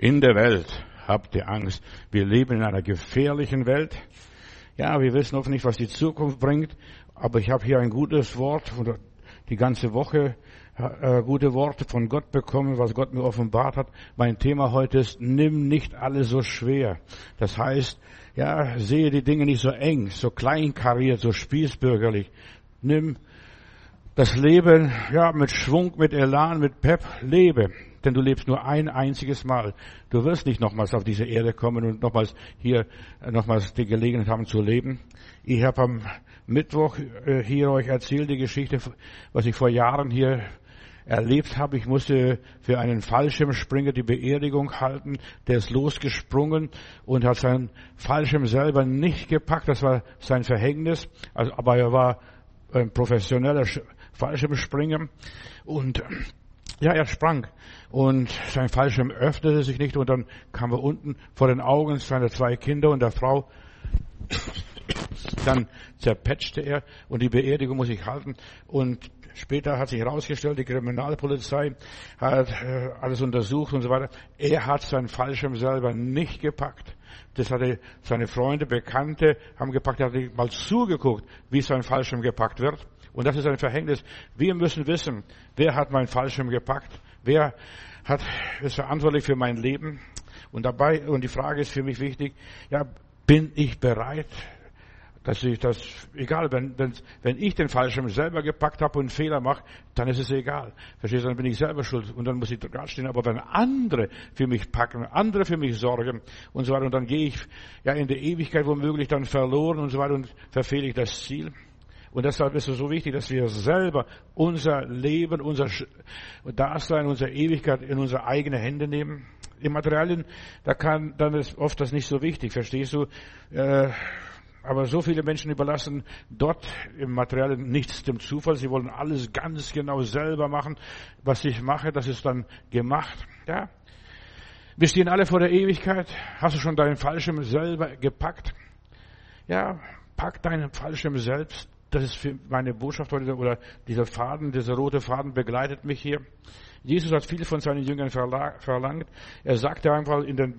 in der Welt habt ihr Angst. Wir leben in einer gefährlichen Welt. Ja, wir wissen oft nicht, was die Zukunft bringt, aber ich habe hier ein gutes Wort die ganze Woche äh, gute Worte von Gott bekommen, was Gott mir offenbart hat. Mein Thema heute ist, nimm nicht alles so schwer. Das heißt, ja, sehe die Dinge nicht so eng, so kleinkariert, so spießbürgerlich. Nimm das Leben, ja, mit Schwung, mit Elan, mit Pep, lebe. Denn du lebst nur ein einziges Mal. Du wirst nicht nochmals auf diese Erde kommen und nochmals hier, äh, nochmals die Gelegenheit haben zu leben. Ich habe am Mittwoch äh, hier euch erzählt die Geschichte, was ich vor Jahren hier erlebt habe. Ich musste für einen Fallschirmspringer die Beerdigung halten. Der ist losgesprungen und hat seinen Fallschirm selber nicht gepackt. Das war sein Verhängnis. Also, aber er war ein professioneller Fallschirmspringer und ja, er sprang und sein Fallschirm öffnete sich nicht und dann kam er unten vor den Augen seiner zwei Kinder und der Frau. Dann zerpetschte er und die Beerdigung muss ich halten und Später hat sich herausgestellt, die Kriminalpolizei hat äh, alles untersucht und so weiter. Er hat seinen Fallschirm selber nicht gepackt. Das hatte seine Freunde, Bekannte haben gepackt. Er hat mal zugeguckt, wie sein Fallschirm gepackt wird. Und das ist ein Verhängnis. Wir müssen wissen, wer hat meinen Fallschirm gepackt? Wer hat, ist verantwortlich für mein Leben? Und dabei, und die Frage ist für mich wichtig, ja, bin ich bereit, dass ich das, egal, wenn, wenn, wenn ich den Fallschirm selber gepackt habe und einen Fehler mache, dann ist es egal. Verstehst du, dann bin ich selber schuld und dann muss ich da stehen. Aber wenn andere für mich packen, andere für mich sorgen und so weiter, und dann gehe ich ja in der Ewigkeit womöglich dann verloren und so weiter und verfehle ich das Ziel. Und deshalb ist es so wichtig, dass wir selber unser Leben, unser Dasein, unsere Ewigkeit in unsere eigenen Hände nehmen. Im Materialien, da kann, dann ist oft das nicht so wichtig, verstehst du? Äh, aber so viele Menschen überlassen dort im Materialen nichts dem Zufall. Sie wollen alles ganz genau selber machen. Was ich mache, das ist dann gemacht. Ja. Wir stehen alle vor der Ewigkeit. Hast du schon deinen Fallschirm selber gepackt? Ja, pack deinen Fallschirm selbst. Das ist für meine Botschaft heute, oder dieser Faden, dieser rote Faden begleitet mich hier. Jesus hat viel von seinen Jüngern verlangt. Er sagte einfach in den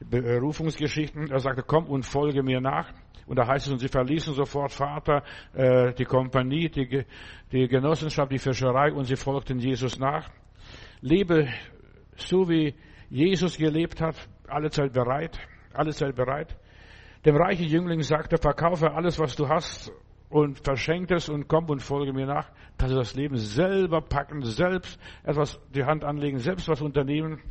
Berufungsgeschichten, er sagte, komm und folge mir nach. Und da heißt es, und sie verließen sofort Vater, äh, die Kompanie, die, die Genossenschaft, die Fischerei und sie folgten Jesus nach. Lebe so wie Jesus gelebt hat, alle Zeit bereit, alle Zeit bereit. Dem reichen Jüngling sagte, verkaufe alles, was du hast und verschenkt es und komm und folge mir nach. Das ist das Leben selber packen, selbst etwas die Hand anlegen, selbst was unternehmen.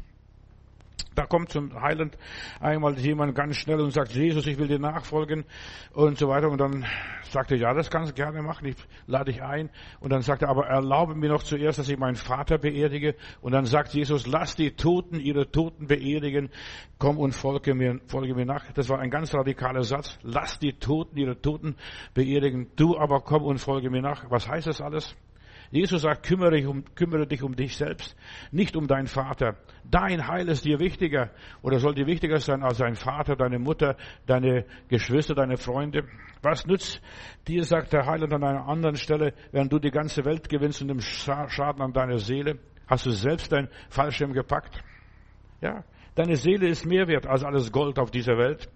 Da kommt zum Heiland einmal jemand ganz schnell und sagt, Jesus, ich will dir nachfolgen und so weiter. Und dann sagt er, ja, das kannst du gerne machen, ich lade dich ein. Und dann sagt er, aber erlaube mir noch zuerst, dass ich meinen Vater beerdige. Und dann sagt Jesus, lass die Toten ihre Toten beerdigen, komm und folge mir, folge mir nach. Das war ein ganz radikaler Satz. Lass die Toten ihre Toten beerdigen, du aber komm und folge mir nach. Was heißt das alles? Jesus sagt, kümmere dich, um, kümmere dich um dich selbst, nicht um deinen Vater. Dein Heil ist dir wichtiger oder soll dir wichtiger sein als dein Vater, deine Mutter, deine Geschwister, deine Freunde. Was nützt dir, sagt der Heiland an einer anderen Stelle, während du die ganze Welt gewinnst und dem Schaden an deiner Seele? Hast du selbst dein Fallschirm gepackt? Ja, deine Seele ist mehr wert als alles Gold auf dieser Welt.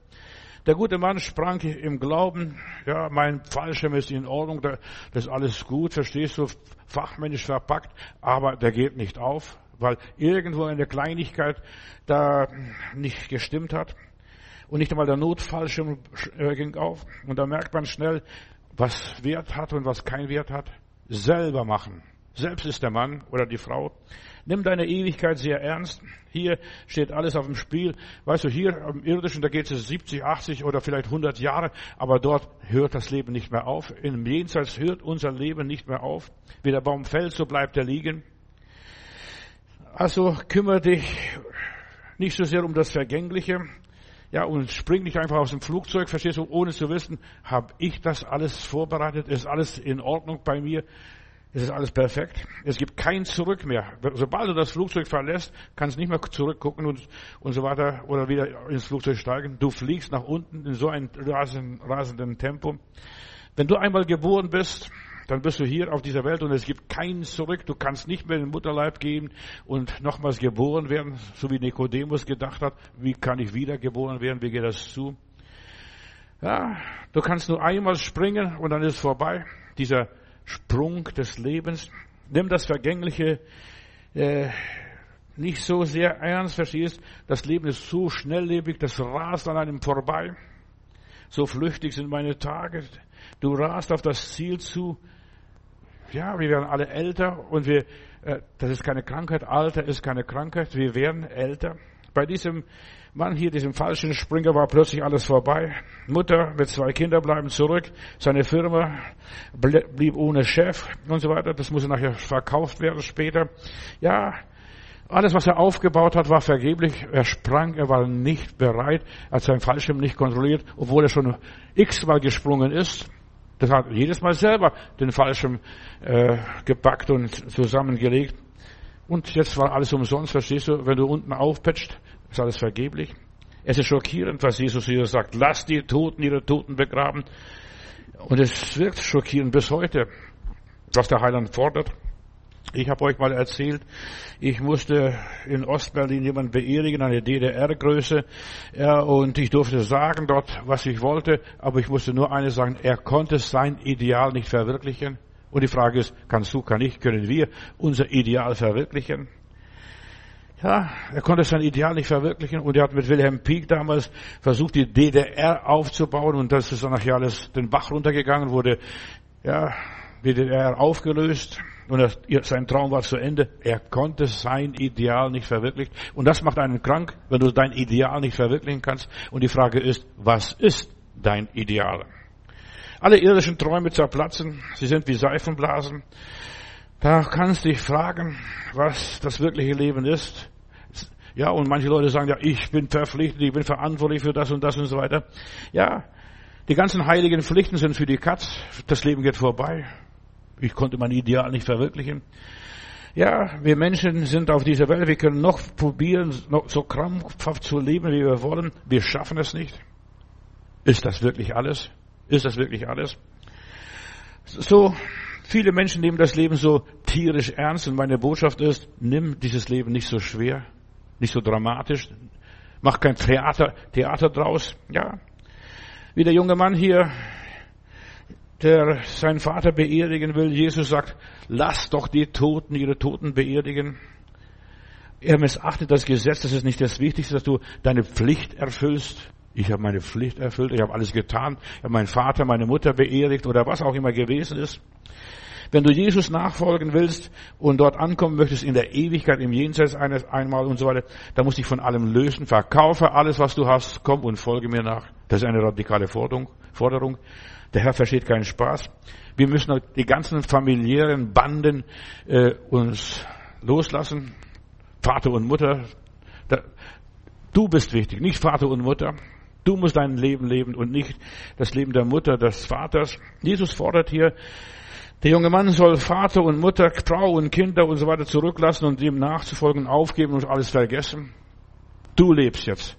Der gute Mann sprang im Glauben, ja, mein Fallschirm ist in Ordnung, das ist alles gut, verstehst du, fachmännisch verpackt, aber der geht nicht auf, weil irgendwo eine Kleinigkeit da nicht gestimmt hat. Und nicht einmal der Notfallschirm äh, ging auf. Und da merkt man schnell, was Wert hat und was kein Wert hat. Selber machen. Selbst ist der Mann oder die Frau. Nimm deine Ewigkeit sehr ernst. Hier steht alles auf dem Spiel. Weißt du, hier am irdischen, da geht es 70, 80 oder vielleicht 100 Jahre, aber dort hört das Leben nicht mehr auf. Im Jenseits hört unser Leben nicht mehr auf. Wie der Baum fällt, so bleibt er liegen. Also kümmere dich nicht so sehr um das Vergängliche. Ja, und spring nicht einfach aus dem Flugzeug, verstehst du, ohne zu wissen, habe ich das alles vorbereitet, ist alles in Ordnung bei mir. Es ist alles perfekt. Es gibt kein Zurück mehr. Sobald du das Flugzeug verlässt, kannst du nicht mehr zurückgucken und, und so weiter oder wieder ins Flugzeug steigen. Du fliegst nach unten in so einem rasenden, rasenden Tempo. Wenn du einmal geboren bist, dann bist du hier auf dieser Welt und es gibt keinen zurück. Du kannst nicht mehr in den Mutterleib gehen und nochmals geboren werden, so wie Nikodemus gedacht hat. Wie kann ich wiedergeboren werden? Wie geht das zu? Ja, du kannst nur einmal springen und dann ist es vorbei. Dieser Sprung des Lebens. Nimm das Vergängliche äh, nicht so sehr ernst, verstehst? Das Leben ist so schnelllebig, das rast an einem vorbei. So flüchtig sind meine Tage. Du rast auf das Ziel zu. Ja, wir werden alle älter und wir, äh, das ist keine Krankheit. Alter ist keine Krankheit. Wir werden älter. Bei diesem Mann hier, diesem falschen Springer, war plötzlich alles vorbei. Mutter mit zwei Kindern bleiben zurück. Seine Firma blieb ohne Chef und so weiter. Das musste nachher verkauft werden später. Ja, alles, was er aufgebaut hat, war vergeblich. Er sprang, er war nicht bereit, er hat seinen Fallschirm nicht kontrolliert, obwohl er schon x-mal gesprungen ist. Das hat jedes Mal selber den Fallschirm äh, gepackt und zusammengelegt. Und jetzt war alles umsonst, verstehst du? Wenn du unten aufpetscht, ist alles vergeblich. Es ist schockierend, was Jesus hier sagt. Lass die Toten ihre Toten begraben. Und es wirkt schockierend bis heute, was der Heiland fordert. Ich habe euch mal erzählt, ich musste in Ostberlin jemanden beerdigen, eine DDR-Größe, ja, und ich durfte sagen dort, was ich wollte, aber ich musste nur eines sagen, er konnte sein Ideal nicht verwirklichen. Und die Frage ist, kannst du, kann ich, können wir unser Ideal verwirklichen? Ja, er konnte sein Ideal nicht verwirklichen und er hat mit Wilhelm Pieck damals versucht, die DDR aufzubauen und das ist dann nachher alles den Bach runtergegangen, wurde, ja, DDR aufgelöst und er, sein Traum war zu Ende. Er konnte sein Ideal nicht verwirklichen. Und das macht einen krank, wenn du dein Ideal nicht verwirklichen kannst. Und die Frage ist, was ist dein Ideal? Alle irdischen Träume zerplatzen. Sie sind wie Seifenblasen. Da kannst du dich fragen, was das wirkliche Leben ist. Ja, und manche Leute sagen, ja, ich bin verpflichtet, ich bin verantwortlich für das und das und so weiter. Ja, die ganzen heiligen Pflichten sind für die Katz. Das Leben geht vorbei. Ich konnte mein Ideal nicht verwirklichen. Ja, wir Menschen sind auf dieser Welt, wir können noch probieren, noch so krampfhaft zu leben, wie wir wollen. Wir schaffen es nicht. Ist das wirklich alles? Ist das wirklich alles? So, viele Menschen nehmen das Leben so tierisch ernst und meine Botschaft ist, nimm dieses Leben nicht so schwer, nicht so dramatisch, mach kein Theater, Theater draus, ja. Wie der junge Mann hier der seinen Vater beerdigen will. Jesus sagt, lass doch die Toten ihre Toten beerdigen. Er missachtet das Gesetz, das ist nicht das Wichtigste, dass du deine Pflicht erfüllst. Ich habe meine Pflicht erfüllt, ich habe alles getan, ich habe meinen Vater, meine Mutter beerdigt oder was auch immer gewesen ist. Wenn du Jesus nachfolgen willst und dort ankommen möchtest in der Ewigkeit, im Jenseits eines einmal und so weiter, dann musst du dich von allem lösen. Verkaufe alles, was du hast, komm und folge mir nach. Das ist eine radikale Forderung. Der Herr versteht keinen Spaß. Wir müssen die ganzen familiären Banden äh, uns loslassen. Vater und Mutter. Da, du bist wichtig, nicht Vater und Mutter. Du musst dein Leben leben und nicht das Leben der Mutter, des Vaters. Jesus fordert hier, der junge Mann soll Vater und Mutter, Frau und Kinder und so weiter zurücklassen und dem nachzufolgen, aufgeben und alles vergessen. Du lebst jetzt.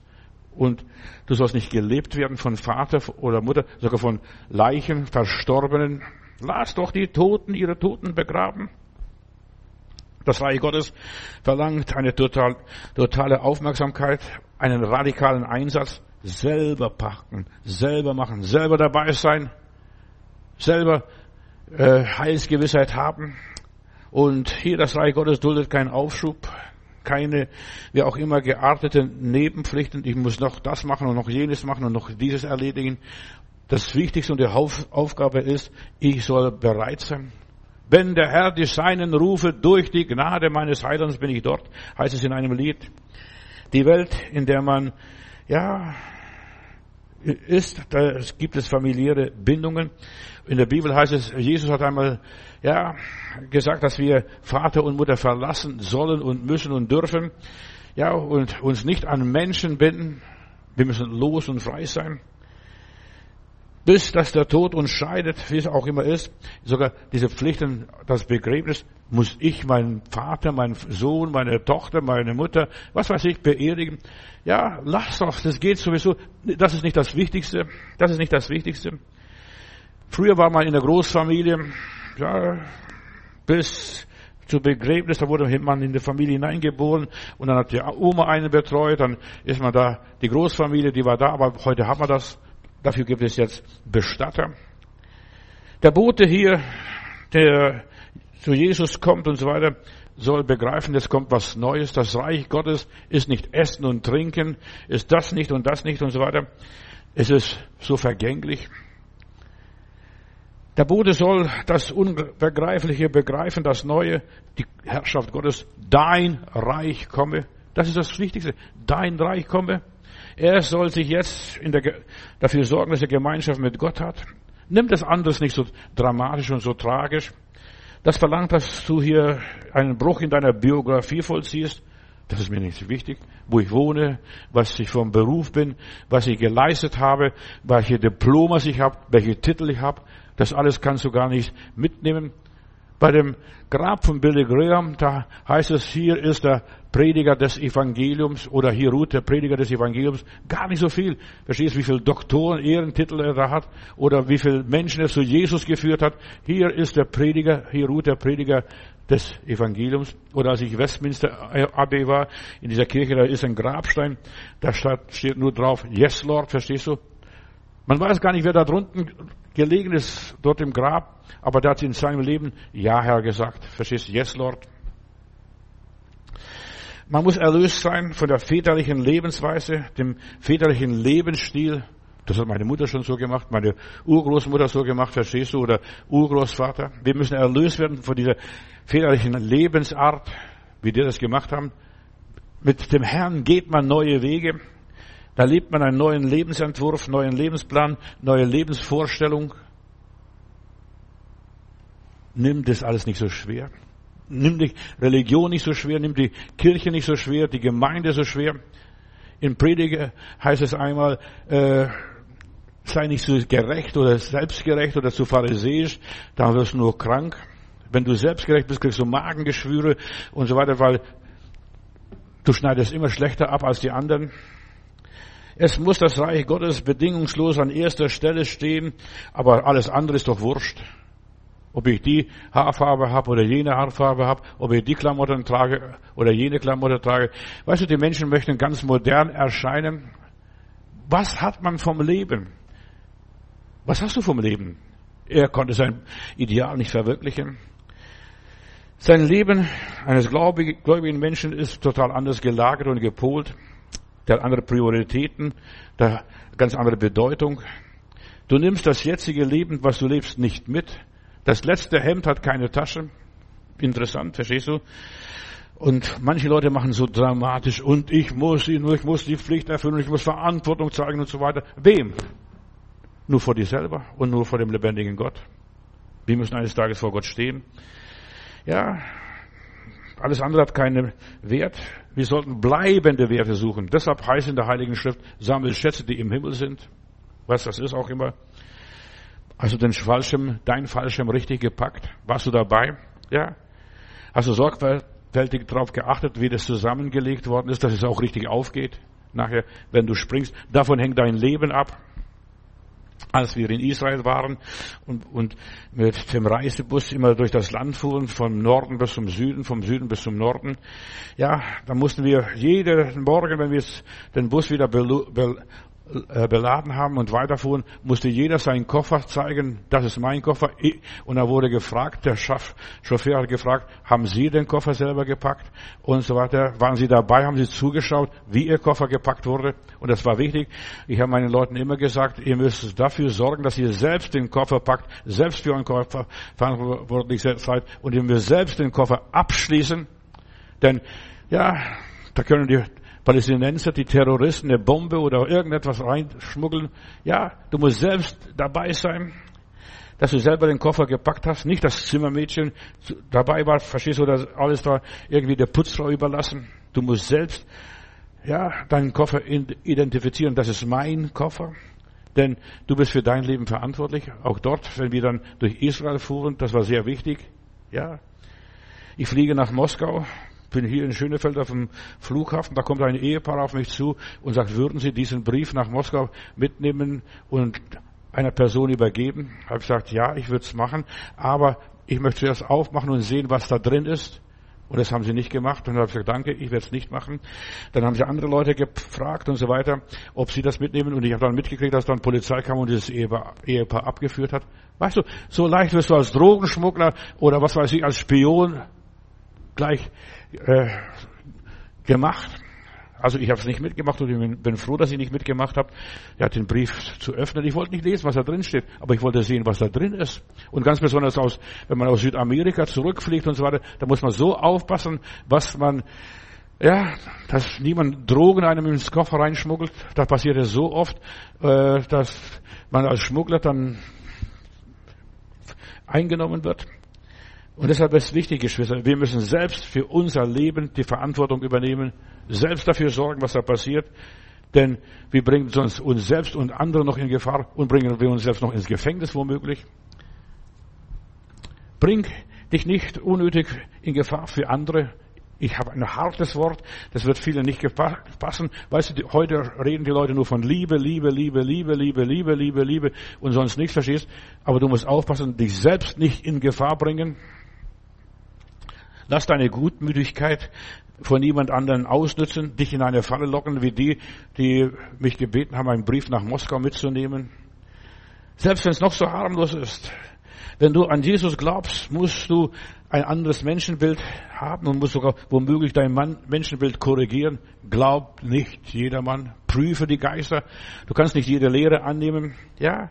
Und du sollst nicht gelebt werden von Vater oder Mutter, sogar von Leichen, Verstorbenen. Lass doch die Toten ihre Toten begraben. Das Reich Gottes verlangt eine total, totale Aufmerksamkeit, einen radikalen Einsatz, selber packen, selber machen, selber dabei sein, selber äh, Heilsgewissheit haben. Und hier das Reich Gottes duldet keinen Aufschub, keine, wie auch immer, geartete Nebenpflichten. Ich muss noch das machen und noch jenes machen und noch dieses erledigen. Das Wichtigste und die Aufgabe ist, ich soll bereit sein. Wenn der Herr die Seinen rufe, durch die Gnade meines Heilands bin ich dort, heißt es in einem Lied. Die Welt, in der man, ja, ist, da gibt es familiäre Bindungen. In der Bibel heißt es, Jesus hat einmal ja, gesagt, dass wir Vater und Mutter verlassen sollen und müssen und dürfen. Ja, und uns nicht an Menschen binden. Wir müssen los und frei sein. Bis dass der Tod uns scheidet, wie es auch immer ist. Sogar diese Pflichten, das Begräbnis, muss ich meinen Vater, meinen Sohn, meine Tochter, meine Mutter, was weiß ich, beerdigen. Ja, lass doch, das geht sowieso. Das ist nicht das Wichtigste. Das ist nicht das Wichtigste. Früher war man in der Großfamilie, ja, bis zu Begräbnis, da wurde man in die Familie hineingeboren und dann hat die Oma einen betreut, dann ist man da, die Großfamilie, die war da, aber heute haben wir das. Dafür gibt es jetzt Bestatter. Der Bote hier, der zu Jesus kommt und so weiter, soll begreifen, es kommt was Neues. Das Reich Gottes ist nicht Essen und Trinken, ist das nicht und das nicht und so weiter. Es ist so vergänglich. Der Bote soll das Unbegreifliche begreifen, das Neue, die Herrschaft Gottes, dein Reich komme. Das ist das Wichtigste. Dein Reich komme. Er soll sich jetzt der, dafür sorgen, dass er Gemeinschaft mit Gott hat. Nimm das anderes nicht so dramatisch und so tragisch. Das verlangt, dass du hier einen Bruch in deiner Biografie vollziehst. Das ist mir nicht wichtig. Wo ich wohne, was ich vom Beruf bin, was ich geleistet habe, welche Diplomas ich habe, welche Titel ich habe. Das alles kannst du gar nicht mitnehmen. Bei dem Grab von Billy Graham, da heißt es, hier ist der Prediger des Evangeliums oder hier ruht der Prediger des Evangeliums. Gar nicht so viel. Verstehst, du, wie viele Doktoren, Ehrentitel er da hat oder wie viele Menschen er zu Jesus geführt hat. Hier ist der Prediger, hier ruht der Prediger des Evangeliums. Oder als ich Westminster Abbey war, in dieser Kirche, da ist ein Grabstein, da steht nur drauf, Yes Lord, verstehst du? Man weiß gar nicht, wer da drunten gelegen ist, dort im Grab, aber der hat in seinem Leben Ja, Herr gesagt. Verstehst du? Yes, Lord. Man muss erlöst sein von der väterlichen Lebensweise, dem väterlichen Lebensstil. Das hat meine Mutter schon so gemacht, meine Urgroßmutter so gemacht, verstehst du, oder Urgroßvater. Wir müssen erlöst werden von dieser väterlichen Lebensart, wie die das gemacht haben. Mit dem Herrn geht man neue Wege. Da lebt man einen neuen Lebensentwurf, neuen Lebensplan, neue Lebensvorstellung. Nimm das alles nicht so schwer. Nimm die Religion nicht so schwer, nimm die Kirche nicht so schwer, die Gemeinde so schwer. In Prediger heißt es einmal, äh, sei nicht so gerecht oder selbstgerecht oder zu pharisäisch, dann wirst du nur krank. Wenn du selbstgerecht bist, kriegst du Magengeschwüre und so weiter, weil du schneidest immer schlechter ab als die anderen. Es muss das Reich Gottes bedingungslos an erster Stelle stehen, aber alles andere ist doch wurscht. Ob ich die Haarfarbe habe oder jene Haarfarbe habe, ob ich die Klamotten trage oder jene Klamotten trage. Weißt du, die Menschen möchten ganz modern erscheinen. Was hat man vom Leben? Was hast du vom Leben? Er konnte sein Ideal nicht verwirklichen. Sein Leben eines gläubigen Menschen ist total anders gelagert und gepolt der hat andere Prioritäten, der ganz andere Bedeutung. Du nimmst das jetzige Leben, was du lebst, nicht mit. Das letzte Hemd hat keine Tasche. Interessant, verstehst du? Und manche Leute machen so dramatisch und ich muss ihn, ich muss die Pflicht erfüllen, ich muss Verantwortung zeigen und so weiter. Wem? Nur vor dir selber und nur vor dem lebendigen Gott. Wir müssen eines Tages vor Gott stehen. Ja, alles andere hat keinen Wert. Wir sollten bleibende Werte suchen. Deshalb heißt in der Heiligen Schrift, sammel Schätze, die im Himmel sind. Was das ist auch immer. Hast du den Fallschirm, dein Fallschirm richtig gepackt? Warst du dabei? Ja. Hast du sorgfältig darauf geachtet, wie das zusammengelegt worden ist, dass es auch richtig aufgeht? Nachher, wenn du springst, davon hängt dein Leben ab als wir in Israel waren und, und mit dem Reisebus immer durch das Land fuhren, vom Norden bis zum Süden, vom Süden bis zum Norden. Ja, da mussten wir jeden Morgen, wenn wir den Bus wieder beladen haben und weiterfuhren, musste jeder seinen Koffer zeigen, das ist mein Koffer. Und er wurde gefragt, der Chauffeur hat gefragt, haben Sie den Koffer selber gepackt? Und so weiter. Waren Sie dabei, haben Sie zugeschaut, wie Ihr Koffer gepackt wurde? Und das war wichtig. Ich habe meinen Leuten immer gesagt, ihr müsst dafür sorgen, dass ihr selbst den Koffer packt, selbst für euren Koffer verantwortlich seid und ihr müsst selbst den Koffer abschließen. Denn, ja, da können die Palästinenser, die Terroristen, eine Bombe oder irgendetwas reinschmuggeln. Ja, du musst selbst dabei sein, dass du selber den Koffer gepackt hast, nicht das Zimmermädchen dabei war, verstehst du, oder alles da irgendwie der Putzfrau überlassen. Du musst selbst, ja, deinen Koffer identifizieren, das ist mein Koffer. Denn du bist für dein Leben verantwortlich. Auch dort, wenn wir dann durch Israel fuhren, das war sehr wichtig. Ja. Ich fliege nach Moskau, bin hier in Schönefeld auf dem Flughafen, da kommt ein Ehepaar auf mich zu und sagt, würden Sie diesen Brief nach Moskau mitnehmen und einer Person übergeben? Habe ich gesagt, ja, ich würde es machen, aber ich möchte zuerst aufmachen und sehen, was da drin ist. Und das haben sie nicht gemacht. Und dann habe ich gesagt, danke, ich werde es nicht machen. Dann haben sie andere Leute gefragt und so weiter, ob sie das mitnehmen. Und ich habe dann mitgekriegt, dass dann Polizei kam und dieses Ehepaar, Ehepaar abgeführt hat. Weißt du, so leicht wirst du als Drogenschmuggler oder was weiß ich, als Spion gleich äh, gemacht. Also ich habe es nicht mitgemacht und ich bin froh, dass ich nicht mitgemacht habe, ja, den Brief zu öffnen. Ich wollte nicht lesen, was da drin steht, aber ich wollte sehen, was da drin ist. Und ganz besonders aus, wenn man aus Südamerika zurückfliegt und so weiter, da muss man so aufpassen, was man, ja, dass niemand Drogen einem ins Koffer reinschmuggelt. Das passiert ja so oft, äh, dass man als Schmuggler dann eingenommen wird. Und deshalb ist wichtig, Geschwister, wir müssen selbst für unser Leben die Verantwortung übernehmen, selbst dafür sorgen, was da passiert. Denn wir bringen sonst uns selbst und andere noch in Gefahr und bringen wir uns selbst noch ins Gefängnis womöglich. Bring dich nicht unnötig in Gefahr für andere. Ich habe ein hartes Wort, das wird vielen nicht passen. Weißt du, heute reden die Leute nur von Liebe, Liebe, Liebe, Liebe, Liebe, Liebe, Liebe, Liebe und sonst nichts verstehst. Aber du musst aufpassen, dich selbst nicht in Gefahr bringen. Lass deine Gutmütigkeit von niemand anderen ausnützen, dich in eine Falle locken, wie die, die mich gebeten haben, einen Brief nach Moskau mitzunehmen. Selbst wenn es noch so harmlos ist, wenn du an Jesus glaubst, musst du ein anderes Menschenbild haben und musst sogar womöglich dein Menschenbild korrigieren. Glaub nicht jedermann. Prüfe die Geister. Du kannst nicht jede Lehre annehmen. Ja.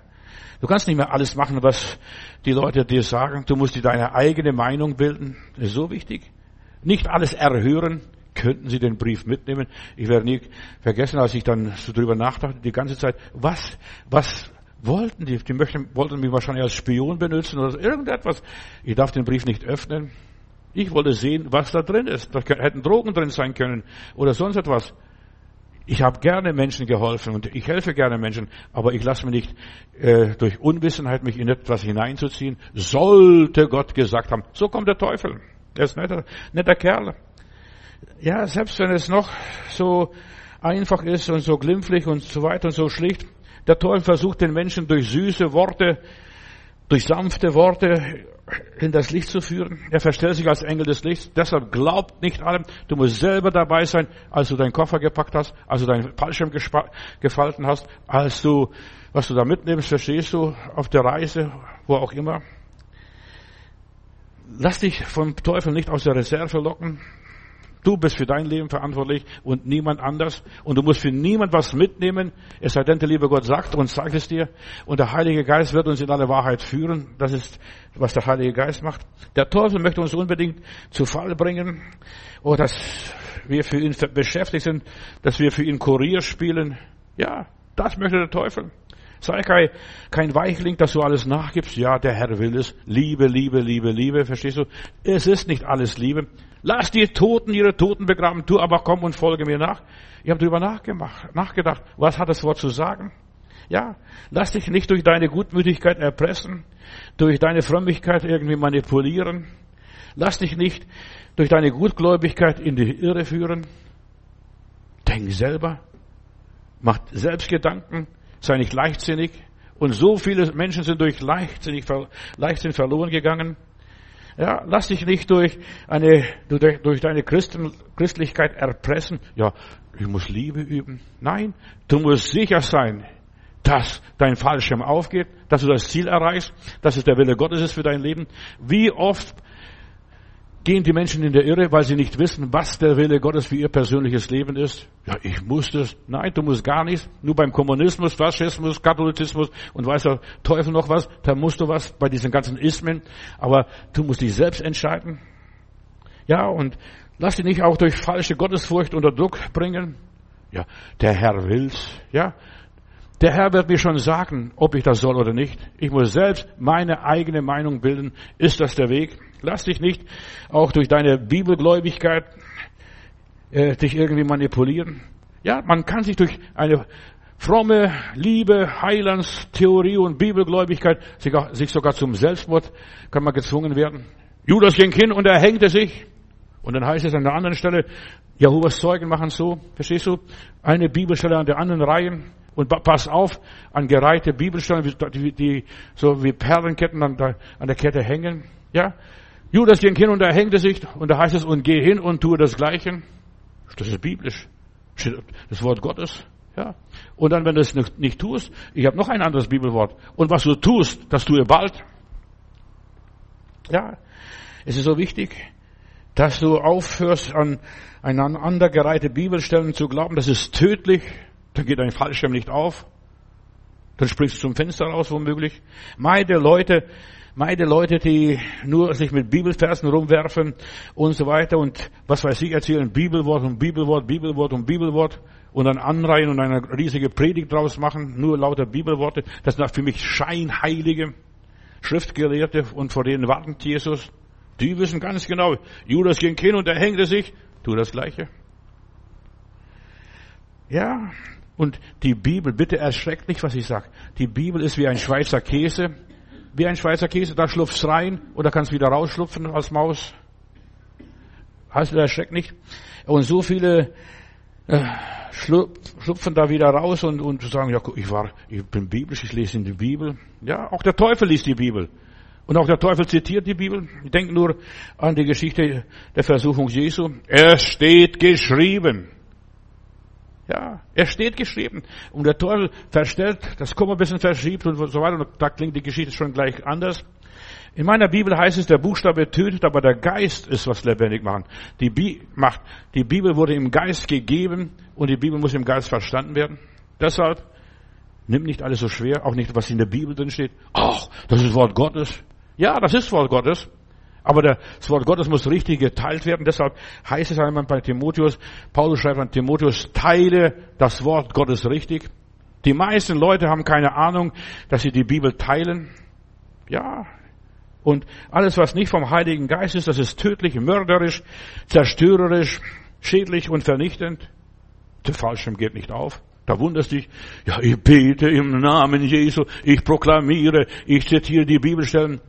Du kannst nicht mehr alles machen, was die Leute dir sagen. Du musst dir deine eigene Meinung bilden. Das ist so wichtig. Nicht alles erhören. Könnten Sie den Brief mitnehmen? Ich werde nie vergessen, als ich dann so drüber nachdachte, die ganze Zeit, was, was wollten die? Die möchten, wollten mich wahrscheinlich als Spion benutzen oder irgendetwas. Ich darf den Brief nicht öffnen. Ich wollte sehen, was da drin ist. Da hätten Drogen drin sein können oder sonst etwas. Ich habe gerne Menschen geholfen und ich helfe gerne Menschen, aber ich lasse mich nicht äh, durch Unwissenheit mich in etwas hineinzuziehen. Sollte Gott gesagt haben, so kommt der Teufel. Er ist ein netter, netter Kerl. Ja, selbst wenn es noch so einfach ist und so glimpflich und so weiter und so schlicht, der Teufel versucht den Menschen durch süße Worte, durch sanfte Worte in das Licht zu führen. Er verstellt sich als Engel des Lichts. Deshalb glaubt nicht allem. Du musst selber dabei sein, als du deinen Koffer gepackt hast, als du deinen Fallschirm gefalten hast, als du, was du da mitnimmst, verstehst du, auf der Reise, wo auch immer. Lass dich vom Teufel nicht aus der Reserve locken. Du bist für dein Leben verantwortlich und niemand anders. Und du musst für niemand was mitnehmen, es sei denn, der liebe Gott sagt und sagt es dir. Und der Heilige Geist wird uns in alle Wahrheit führen. Das ist, was der Heilige Geist macht. Der Teufel möchte uns unbedingt zu Fall bringen. Oh, dass wir für ihn beschäftigt sind, dass wir für ihn Kurier spielen. Ja, das möchte der Teufel. Sei kein, kein Weichling, dass du alles nachgibst. Ja, der Herr will es. Liebe, Liebe, Liebe, Liebe. Verstehst du? Es ist nicht alles Liebe. Lass die Toten ihre Toten begraben. Du aber komm und folge mir nach. Ich habe darüber nachgedacht. Was hat das Wort zu sagen? Ja, lass dich nicht durch deine Gutmütigkeit erpressen, durch deine Frömmigkeit irgendwie manipulieren. Lass dich nicht durch deine Gutgläubigkeit in die Irre führen. Denk selber. Mach selbst Gedanken sei nicht leichtsinnig. Und so viele Menschen sind durch leichtsinnig, Leichtsinn verloren gegangen. Ja, lass dich nicht durch eine, durch, deine Christen, Christlichkeit erpressen. Ja, ich muss Liebe üben. Nein, du musst sicher sein, dass dein Fallschirm aufgeht, dass du das Ziel erreichst, dass es der Wille Gottes ist für dein Leben. Wie oft gehen die Menschen in der Irre, weil sie nicht wissen, was der Wille Gottes für ihr persönliches Leben ist. Ja, ich muss das. Nein, du musst gar nichts. Nur beim Kommunismus, Faschismus, Katholizismus und weiß der Teufel noch was, da musst du was bei diesen ganzen Ismen. Aber du musst dich selbst entscheiden. Ja, und lass dich nicht auch durch falsche Gottesfurcht unter Druck bringen. Ja, der Herr will's. Ja, der Herr wird mir schon sagen, ob ich das soll oder nicht. Ich muss selbst meine eigene Meinung bilden. Ist das der Weg? Lass dich nicht auch durch deine Bibelgläubigkeit äh, dich irgendwie manipulieren. Ja, man kann sich durch eine fromme Liebe, Heilandstheorie und Bibelgläubigkeit sich, auch, sich sogar zum Selbstmord kann man gezwungen werden. Judas ging hin und er hängte sich. Und dann heißt es an der anderen Stelle, Jehovas Zeugen machen so, verstehst du? Eine Bibelstelle an der anderen Reihe. Und pass auf, an gereihte Bibelstellen, die, so wie Perlenketten an der, an der Kette hängen. Ja, Judas ging hin und er hängte sich und da heißt es, und geh hin und tue das Gleiche. Das ist biblisch. Das Wort Gottes. Ja. Und dann, wenn du es nicht, nicht tust, ich habe noch ein anderes Bibelwort. Und was du tust, das tue bald. Ja. Es ist so wichtig, dass du aufhörst, an aneinandergereihte Bibelstellen zu glauben. Das ist tödlich. Dann geht dein Fallschirm nicht auf. Dann springst du zum Fenster raus, womöglich. Meide Leute, meide Leute, die nur sich mit Bibelversen rumwerfen und so weiter und was weiß ich erzählen, Bibelwort und Bibelwort, Bibelwort und Bibelwort und dann anreihen und eine riesige Predigt draus machen, nur lauter Bibelworte. Das sind für mich Scheinheilige, Schriftgelehrte und vor denen wartet Jesus. Die wissen ganz genau, Judas ging hin und er hängte sich, tu das Gleiche. Ja, und die Bibel, bitte erschreckt nicht, was ich sage. Die Bibel ist wie ein Schweizer Käse. Wie ein Schweizer Käse, da schlupfst rein oder kannst wieder rausschlupfen als Maus. Heißt, erschreckt nicht. Und so viele äh, schlupfen da wieder raus und, und sagen, ja, ich war, ich bin biblisch, ich lese in die Bibel. Ja, auch der Teufel liest die Bibel. Und auch der Teufel zitiert die Bibel. Ich denke nur an die Geschichte der Versuchung Jesu. Es steht geschrieben. Ja, es steht geschrieben. Und der Teufel verstellt, das Komma ein bisschen verschiebt und so weiter. Und da klingt die Geschichte schon gleich anders. In meiner Bibel heißt es, der Buchstabe tötet, aber der Geist ist, was lebendig macht. Die, Bi macht. die Bibel wurde im Geist gegeben und die Bibel muss im Geist verstanden werden. Deshalb nimm nicht alles so schwer, auch nicht, was in der Bibel drin steht. Ach, das ist Wort Gottes. Ja, das ist Wort Gottes. Aber das Wort Gottes muss richtig geteilt werden. Deshalb heißt es einmal bei Timotheus, Paulus schreibt an Timotheus, teile das Wort Gottes richtig. Die meisten Leute haben keine Ahnung, dass sie die Bibel teilen. Ja. Und alles, was nicht vom Heiligen Geist ist, das ist tödlich, mörderisch, zerstörerisch, schädlich und vernichtend. Der Fallschirm geht nicht auf. Da wunderst dich, ja, ich bete im Namen Jesu, ich proklamiere, ich zitiere die Bibelstellen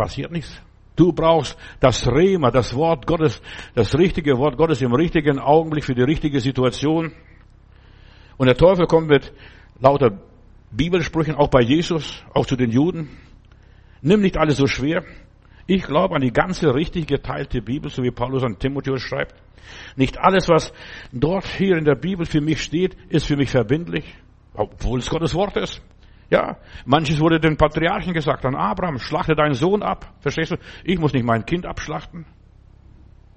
passiert nichts. Du brauchst das Rema, das Wort Gottes, das richtige Wort Gottes im richtigen Augenblick für die richtige Situation. Und der Teufel kommt mit lauter Bibelsprüchen, auch bei Jesus, auch zu den Juden. Nimm nicht alles so schwer. Ich glaube an die ganze richtig geteilte Bibel, so wie Paulus an Timotheus schreibt. Nicht alles, was dort hier in der Bibel für mich steht, ist für mich verbindlich, obwohl es Gottes Wort ist. Ja, manches wurde den Patriarchen gesagt, an Abraham, schlachte deinen Sohn ab. Verstehst du? Ich muss nicht mein Kind abschlachten,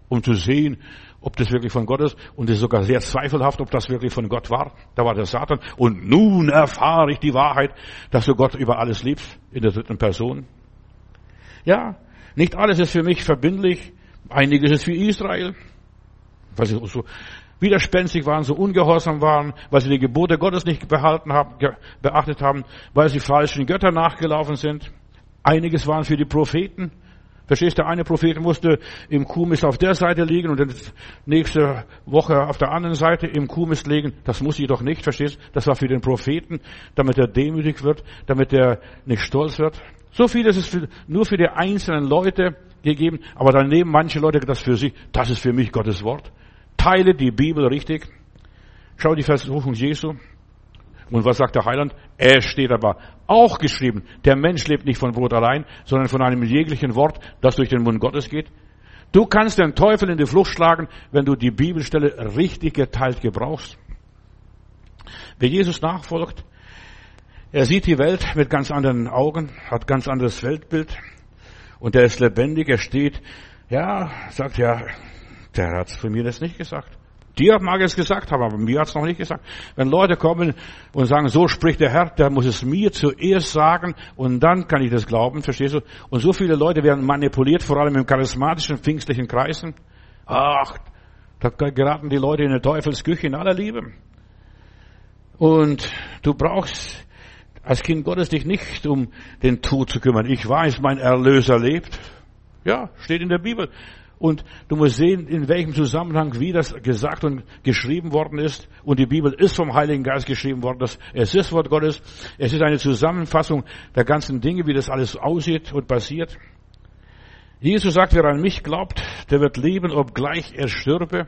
um zu sehen, ob das wirklich von Gott ist. Und es ist sogar sehr zweifelhaft, ob das wirklich von Gott war. Da war der Satan. Und nun erfahre ich die Wahrheit, dass du Gott über alles liebst, in der dritten Person. Ja, nicht alles ist für mich verbindlich. Einiges ist wie Israel. Was so widerspenstig waren, so ungehorsam waren, weil sie die Gebote Gottes nicht behalten haben, beachtet haben, weil sie falschen Göttern nachgelaufen sind. Einiges waren für die Propheten. Verstehst du, eine Prophet musste im Kuhmist auf der Seite liegen und dann nächste Woche auf der anderen Seite im Kuhmist liegen. Das muss ich doch nicht, verstehst du? Das war für den Propheten, damit er demütig wird, damit er nicht stolz wird. So viel ist es für, nur für die einzelnen Leute gegeben, aber dann nehmen manche Leute das für sich, das ist für mich Gottes Wort teile die Bibel richtig. Schau die Versuchung Jesu. Und was sagt der Heiland? Es steht aber auch geschrieben, der Mensch lebt nicht von Brot allein, sondern von einem jeglichen Wort, das durch den Mund Gottes geht. Du kannst den Teufel in die Flucht schlagen, wenn du die Bibelstelle richtig geteilt gebrauchst. Wer Jesus nachfolgt, er sieht die Welt mit ganz anderen Augen, hat ganz anderes Weltbild und er ist lebendig, er steht, ja, sagt ja, der hat für mir das nicht gesagt. Dir mag es gesagt haben, aber mir hat es noch nicht gesagt. Wenn Leute kommen und sagen, so spricht der Herr, der muss es mir zuerst sagen und dann kann ich das glauben, verstehst du? Und so viele Leute werden manipuliert, vor allem im charismatischen, pfingstlichen Kreisen. Ach, da geraten die Leute in eine Teufelsküche in aller Liebe. Und du brauchst als Kind Gottes dich nicht um den Tod zu kümmern. Ich weiß, mein Erlöser lebt. Ja, steht in der Bibel. Und du musst sehen, in welchem Zusammenhang, wie das gesagt und geschrieben worden ist. Und die Bibel ist vom Heiligen Geist geschrieben worden. Es ist Wort Gottes. Es ist eine Zusammenfassung der ganzen Dinge, wie das alles aussieht und passiert. Jesus sagt, wer an mich glaubt, der wird leben, obgleich er stürbe.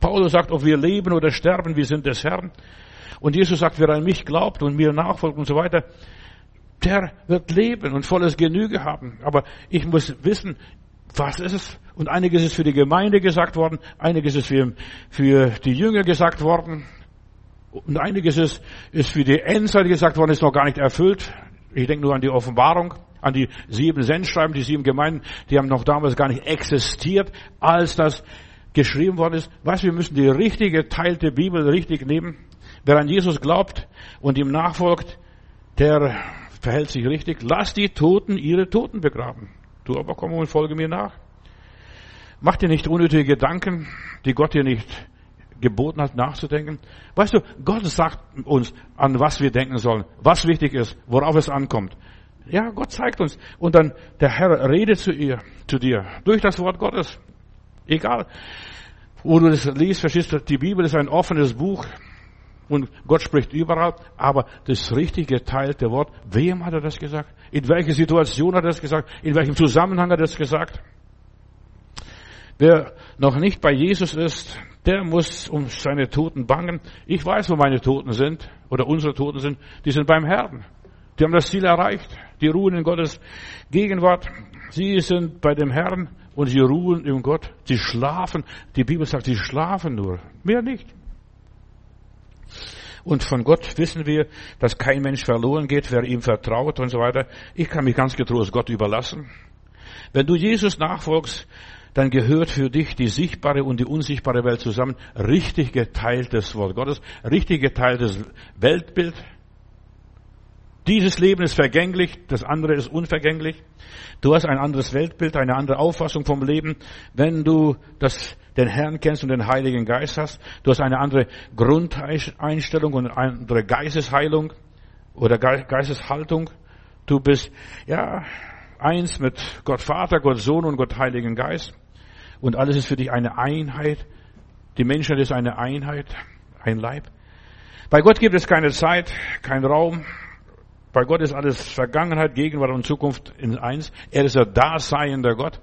Paulus sagt, ob wir leben oder sterben, wir sind des Herrn. Und Jesus sagt, wer an mich glaubt und mir nachfolgt und so weiter, der wird leben und volles Genüge haben. Aber ich muss wissen, was ist es? Und einiges ist für die Gemeinde gesagt worden, einiges ist für, für die Jünger gesagt worden, und einiges ist, ist für die Endzeit gesagt worden, ist noch gar nicht erfüllt. Ich denke nur an die Offenbarung, an die sieben Sendschreiben, die sieben Gemeinden, die haben noch damals gar nicht existiert, als das geschrieben worden ist. Was, wir müssen die richtige Teil der Bibel richtig nehmen. Wer an Jesus glaubt und ihm nachfolgt, der verhält sich richtig. Lass die Toten ihre Toten begraben. Du aber komm und folge mir nach. Mach dir nicht unnötige Gedanken, die Gott dir nicht geboten hat, nachzudenken. Weißt du, Gott sagt uns, an was wir denken sollen, was wichtig ist, worauf es ankommt. Ja, Gott zeigt uns. Und dann der Herr redet zu ihr, zu dir, durch das Wort Gottes. Egal, wo du das liest, verstehst du, die Bibel ist ein offenes Buch. Und Gott spricht überall, aber das richtige geteilte Wort, wem hat er das gesagt? In welcher Situation hat er das gesagt? In welchem Zusammenhang hat er das gesagt? Wer noch nicht bei Jesus ist, der muss um seine Toten bangen. Ich weiß, wo meine Toten sind, oder unsere Toten sind. Die sind beim Herrn. Die haben das Ziel erreicht. Die ruhen in Gottes Gegenwart. Sie sind bei dem Herrn und sie ruhen in Gott. Sie schlafen. Die Bibel sagt, sie schlafen nur. Mehr nicht. Und von Gott wissen wir, dass kein Mensch verloren geht, wer ihm vertraut und so weiter. Ich kann mich ganz getrost Gott überlassen. Wenn du Jesus nachfolgst, dann gehört für dich die sichtbare und die unsichtbare Welt zusammen. Richtig geteiltes Wort Gottes, richtig geteiltes Weltbild. Dieses Leben ist vergänglich, das andere ist unvergänglich. Du hast ein anderes Weltbild, eine andere Auffassung vom Leben, wenn du das den Herrn kennst und den Heiligen Geist hast. Du hast eine andere Grundeinstellung und eine andere Geistesheilung oder Geisteshaltung. Du bist, ja, eins mit Gott Vater, Gott Sohn und Gott Heiligen Geist. Und alles ist für dich eine Einheit. Die Menschheit ist eine Einheit, ein Leib. Bei Gott gibt es keine Zeit, kein Raum. Bei Gott ist alles Vergangenheit, Gegenwart und Zukunft in eins. Er ist der Daseiende Gott.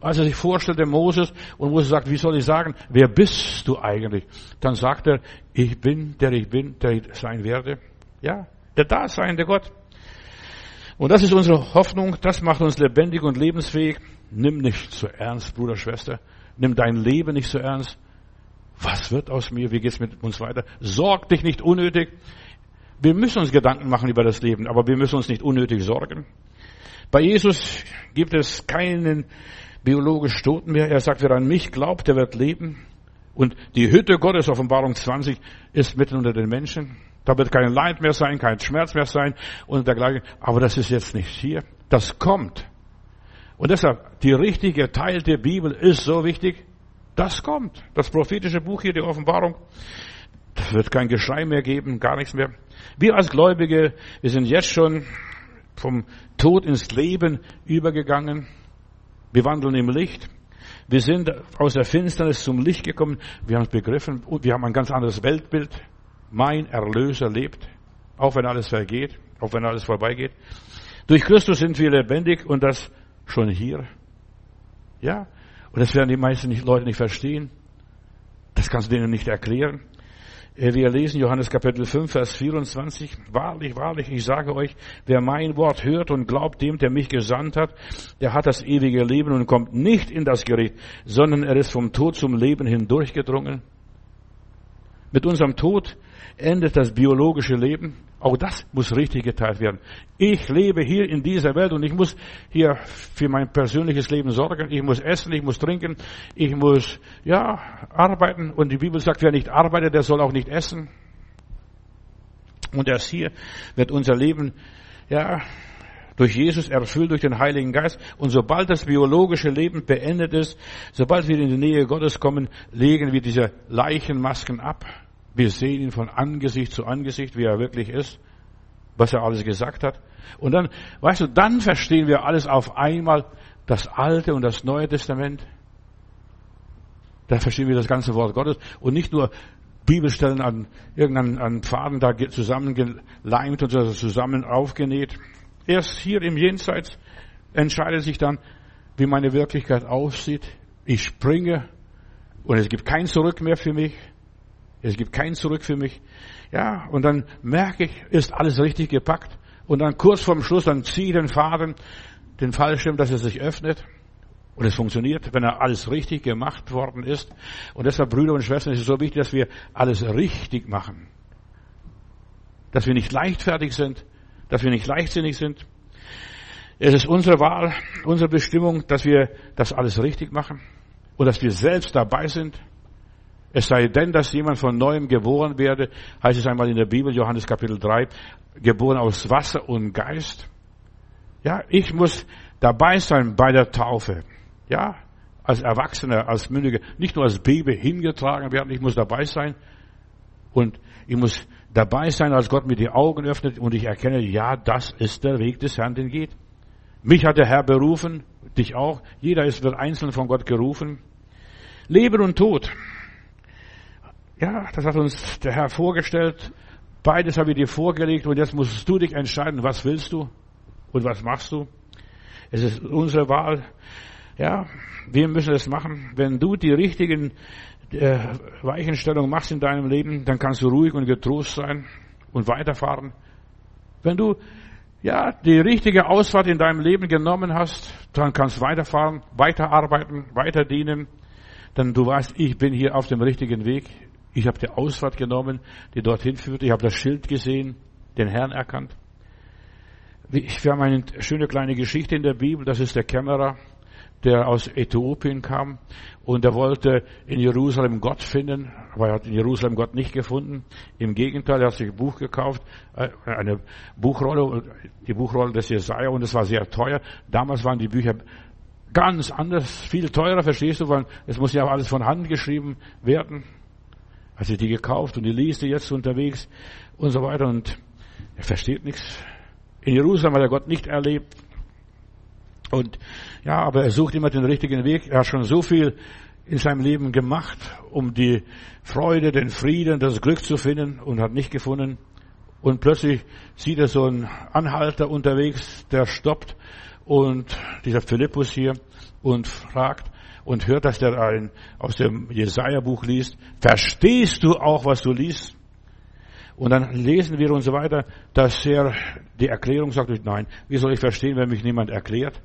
Als er sich vorstellte, Moses, und Moses sagt, wie soll ich sagen, wer bist du eigentlich? Dann sagt er, ich bin, der ich bin, der ich sein werde. Ja, der Daseinende Gott. Und das ist unsere Hoffnung, das macht uns lebendig und lebensfähig. Nimm nicht zu ernst, Bruder, Schwester. Nimm dein Leben nicht zu ernst. Was wird aus mir? Wie geht's mit uns weiter? Sorg dich nicht unnötig. Wir müssen uns Gedanken machen über das Leben, aber wir müssen uns nicht unnötig sorgen. Bei Jesus gibt es keinen biologisch Toten mehr. Er sagt, wer an mich glaubt, der wird leben. Und die Hütte Gottes, Offenbarung 20, ist mitten unter den Menschen. Da wird kein Leid mehr sein, kein Schmerz mehr sein und dergleichen. Aber das ist jetzt nicht hier. Das kommt. Und deshalb, die richtige Teil der Bibel ist so wichtig. Das kommt. Das prophetische Buch hier, die Offenbarung. Da wird kein Geschrei mehr geben, gar nichts mehr. Wir als Gläubige, wir sind jetzt schon vom Tod ins Leben übergegangen. Wir wandeln im Licht. Wir sind aus der Finsternis zum Licht gekommen. Wir haben es begriffen. Und wir haben ein ganz anderes Weltbild. Mein Erlöser lebt. Auch wenn alles vergeht. Auch wenn alles vorbeigeht. Durch Christus sind wir lebendig und das schon hier. Ja. Und das werden die meisten Leute nicht verstehen. Das kannst du denen nicht erklären. Wir lesen Johannes Kapitel 5, Vers 24. Wahrlich, wahrlich, ich sage euch, wer mein Wort hört und glaubt dem, der mich gesandt hat, der hat das ewige Leben und kommt nicht in das Gericht, sondern er ist vom Tod zum Leben hindurchgedrungen. Mit unserem Tod endet das biologische Leben. Auch das muss richtig geteilt werden. Ich lebe hier in dieser Welt und ich muss hier für mein persönliches Leben sorgen. Ich muss essen, ich muss trinken, ich muss, ja, arbeiten. Und die Bibel sagt, wer nicht arbeitet, der soll auch nicht essen. Und erst hier wird unser Leben, ja, durch Jesus erfüllt, durch den Heiligen Geist. Und sobald das biologische Leben beendet ist, sobald wir in die Nähe Gottes kommen, legen wir diese Leichenmasken ab. Wir sehen ihn von Angesicht zu Angesicht, wie er wirklich ist, was er alles gesagt hat. Und dann, weißt du, dann verstehen wir alles auf einmal, das Alte und das Neue Testament. Da verstehen wir das ganze Wort Gottes und nicht nur Bibelstellen an irgendeinen an Pfaden da zusammengeleimt und zusammen aufgenäht. Erst hier im Jenseits entscheidet sich dann, wie meine Wirklichkeit aussieht. Ich springe und es gibt kein Zurück mehr für mich. Es gibt kein Zurück für mich. Ja, und dann merke ich, ist alles richtig gepackt. Und dann kurz vorm Schluss, dann ziehe den Faden, den Fallschirm, dass er sich öffnet. Und es funktioniert, wenn er alles richtig gemacht worden ist. Und deshalb, Brüder und Schwestern, ist es so wichtig, dass wir alles richtig machen. Dass wir nicht leichtfertig sind, dass wir nicht leichtsinnig sind. Es ist unsere Wahl, unsere Bestimmung, dass wir das alles richtig machen und dass wir selbst dabei sind. Es sei denn, dass jemand von neuem geboren werde, heißt es einmal in der Bibel, Johannes Kapitel 3, geboren aus Wasser und Geist. Ja, ich muss dabei sein bei der Taufe. Ja, als Erwachsener, als Mündiger, nicht nur als Baby hingetragen werden, ich muss dabei sein. Und ich muss dabei sein, als Gott mir die Augen öffnet und ich erkenne, ja, das ist der Weg des Herrn, den geht. Mich hat der Herr berufen, dich auch. Jeder ist wird einzeln von Gott gerufen. Leben und Tod. Ja, das hat uns der Herr vorgestellt. Beides habe ich dir vorgelegt und jetzt musst du dich entscheiden, was willst du und was machst du. Es ist unsere Wahl. Ja, wir müssen es machen. Wenn du die richtigen äh, Weichenstellungen machst in deinem Leben, dann kannst du ruhig und getrost sein und weiterfahren. Wenn du ja die richtige Ausfahrt in deinem Leben genommen hast, dann kannst du weiterfahren, weiterarbeiten, weiter dienen. Denn du weißt, ich bin hier auf dem richtigen Weg. Ich habe die Ausfahrt genommen, die dorthin führt. Ich habe das Schild gesehen, den Herrn erkannt. Wir haben eine schöne kleine Geschichte in der Bibel. Das ist der Kämmerer, der aus Äthiopien kam und er wollte in Jerusalem Gott finden, aber er hat in Jerusalem Gott nicht gefunden. Im Gegenteil, er hat sich ein Buch gekauft, äh, eine Buchrolle, die Buchrolle des Jesaja und es war sehr teuer. Damals waren die Bücher ganz anders, viel teurer, verstehst du, weil es muss ja alles von Hand geschrieben werden. Hat sich die gekauft und die liest jetzt unterwegs und so weiter und er versteht nichts. In Jerusalem hat er Gott nicht erlebt. Und ja, aber er sucht immer den richtigen Weg. Er hat schon so viel in seinem Leben gemacht, um die Freude, den Frieden, das Glück zu finden und hat nicht gefunden. Und plötzlich sieht er so einen Anhalter unterwegs, der stoppt und dieser Philippus hier und fragt und hört, dass der ein, aus dem Jesaja-Buch liest. Verstehst du auch, was du liest? Und dann lesen wir und so weiter, dass er die Erklärung sagt, nein, wie soll ich verstehen, wenn mich niemand erklärt?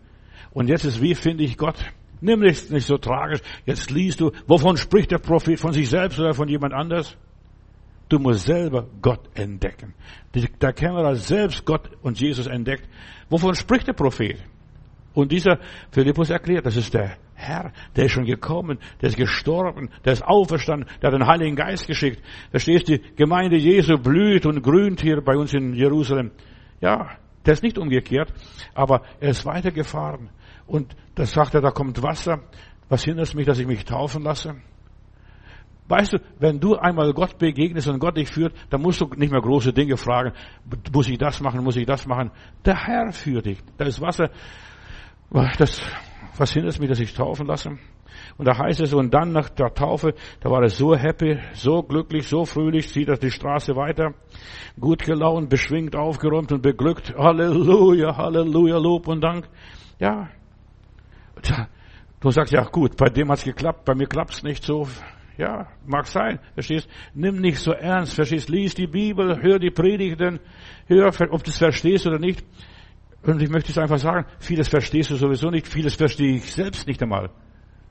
Und jetzt ist, wie finde ich Gott? Nimm nicht, nicht so tragisch. Jetzt liest du, wovon spricht der Prophet? Von sich selbst oder von jemand anders? Du musst selber Gott entdecken. Der Kämmerer selbst Gott und Jesus entdeckt. Wovon spricht der Prophet? Und dieser Philippus erklärt, das ist der Herr, der ist schon gekommen, der ist gestorben, der ist auferstanden, der hat den Heiligen Geist geschickt. Verstehst du, die Gemeinde Jesu blüht und grünt hier bei uns in Jerusalem. Ja, der ist nicht umgekehrt, aber er ist weitergefahren. Und da sagt er, da kommt Wasser. Was hindert mich, dass ich mich taufen lasse? Weißt du, wenn du einmal Gott begegnest und Gott dich führt, dann musst du nicht mehr große Dinge fragen. Muss ich das machen? Muss ich das machen? Der Herr führt dich. Da ist Wasser. Das, was hindert mich, dass ich taufen lasse? Und da heißt es, und dann nach der Taufe, da war er so happy, so glücklich, so fröhlich, zieht er die Straße weiter, gut gelaunt, beschwingt, aufgeräumt und beglückt. Halleluja, Halleluja, Lob und Dank. Ja. Du sagst, ja gut, bei dem hat's geklappt, bei mir klappt's nicht so. Ja, mag sein, verstehst? Nimm nicht so ernst, verstehst? Lies die Bibel, hör die Predigten, hör, ob du es verstehst oder nicht. Und ich möchte es einfach sagen, vieles verstehst du sowieso nicht, vieles verstehe ich selbst nicht einmal.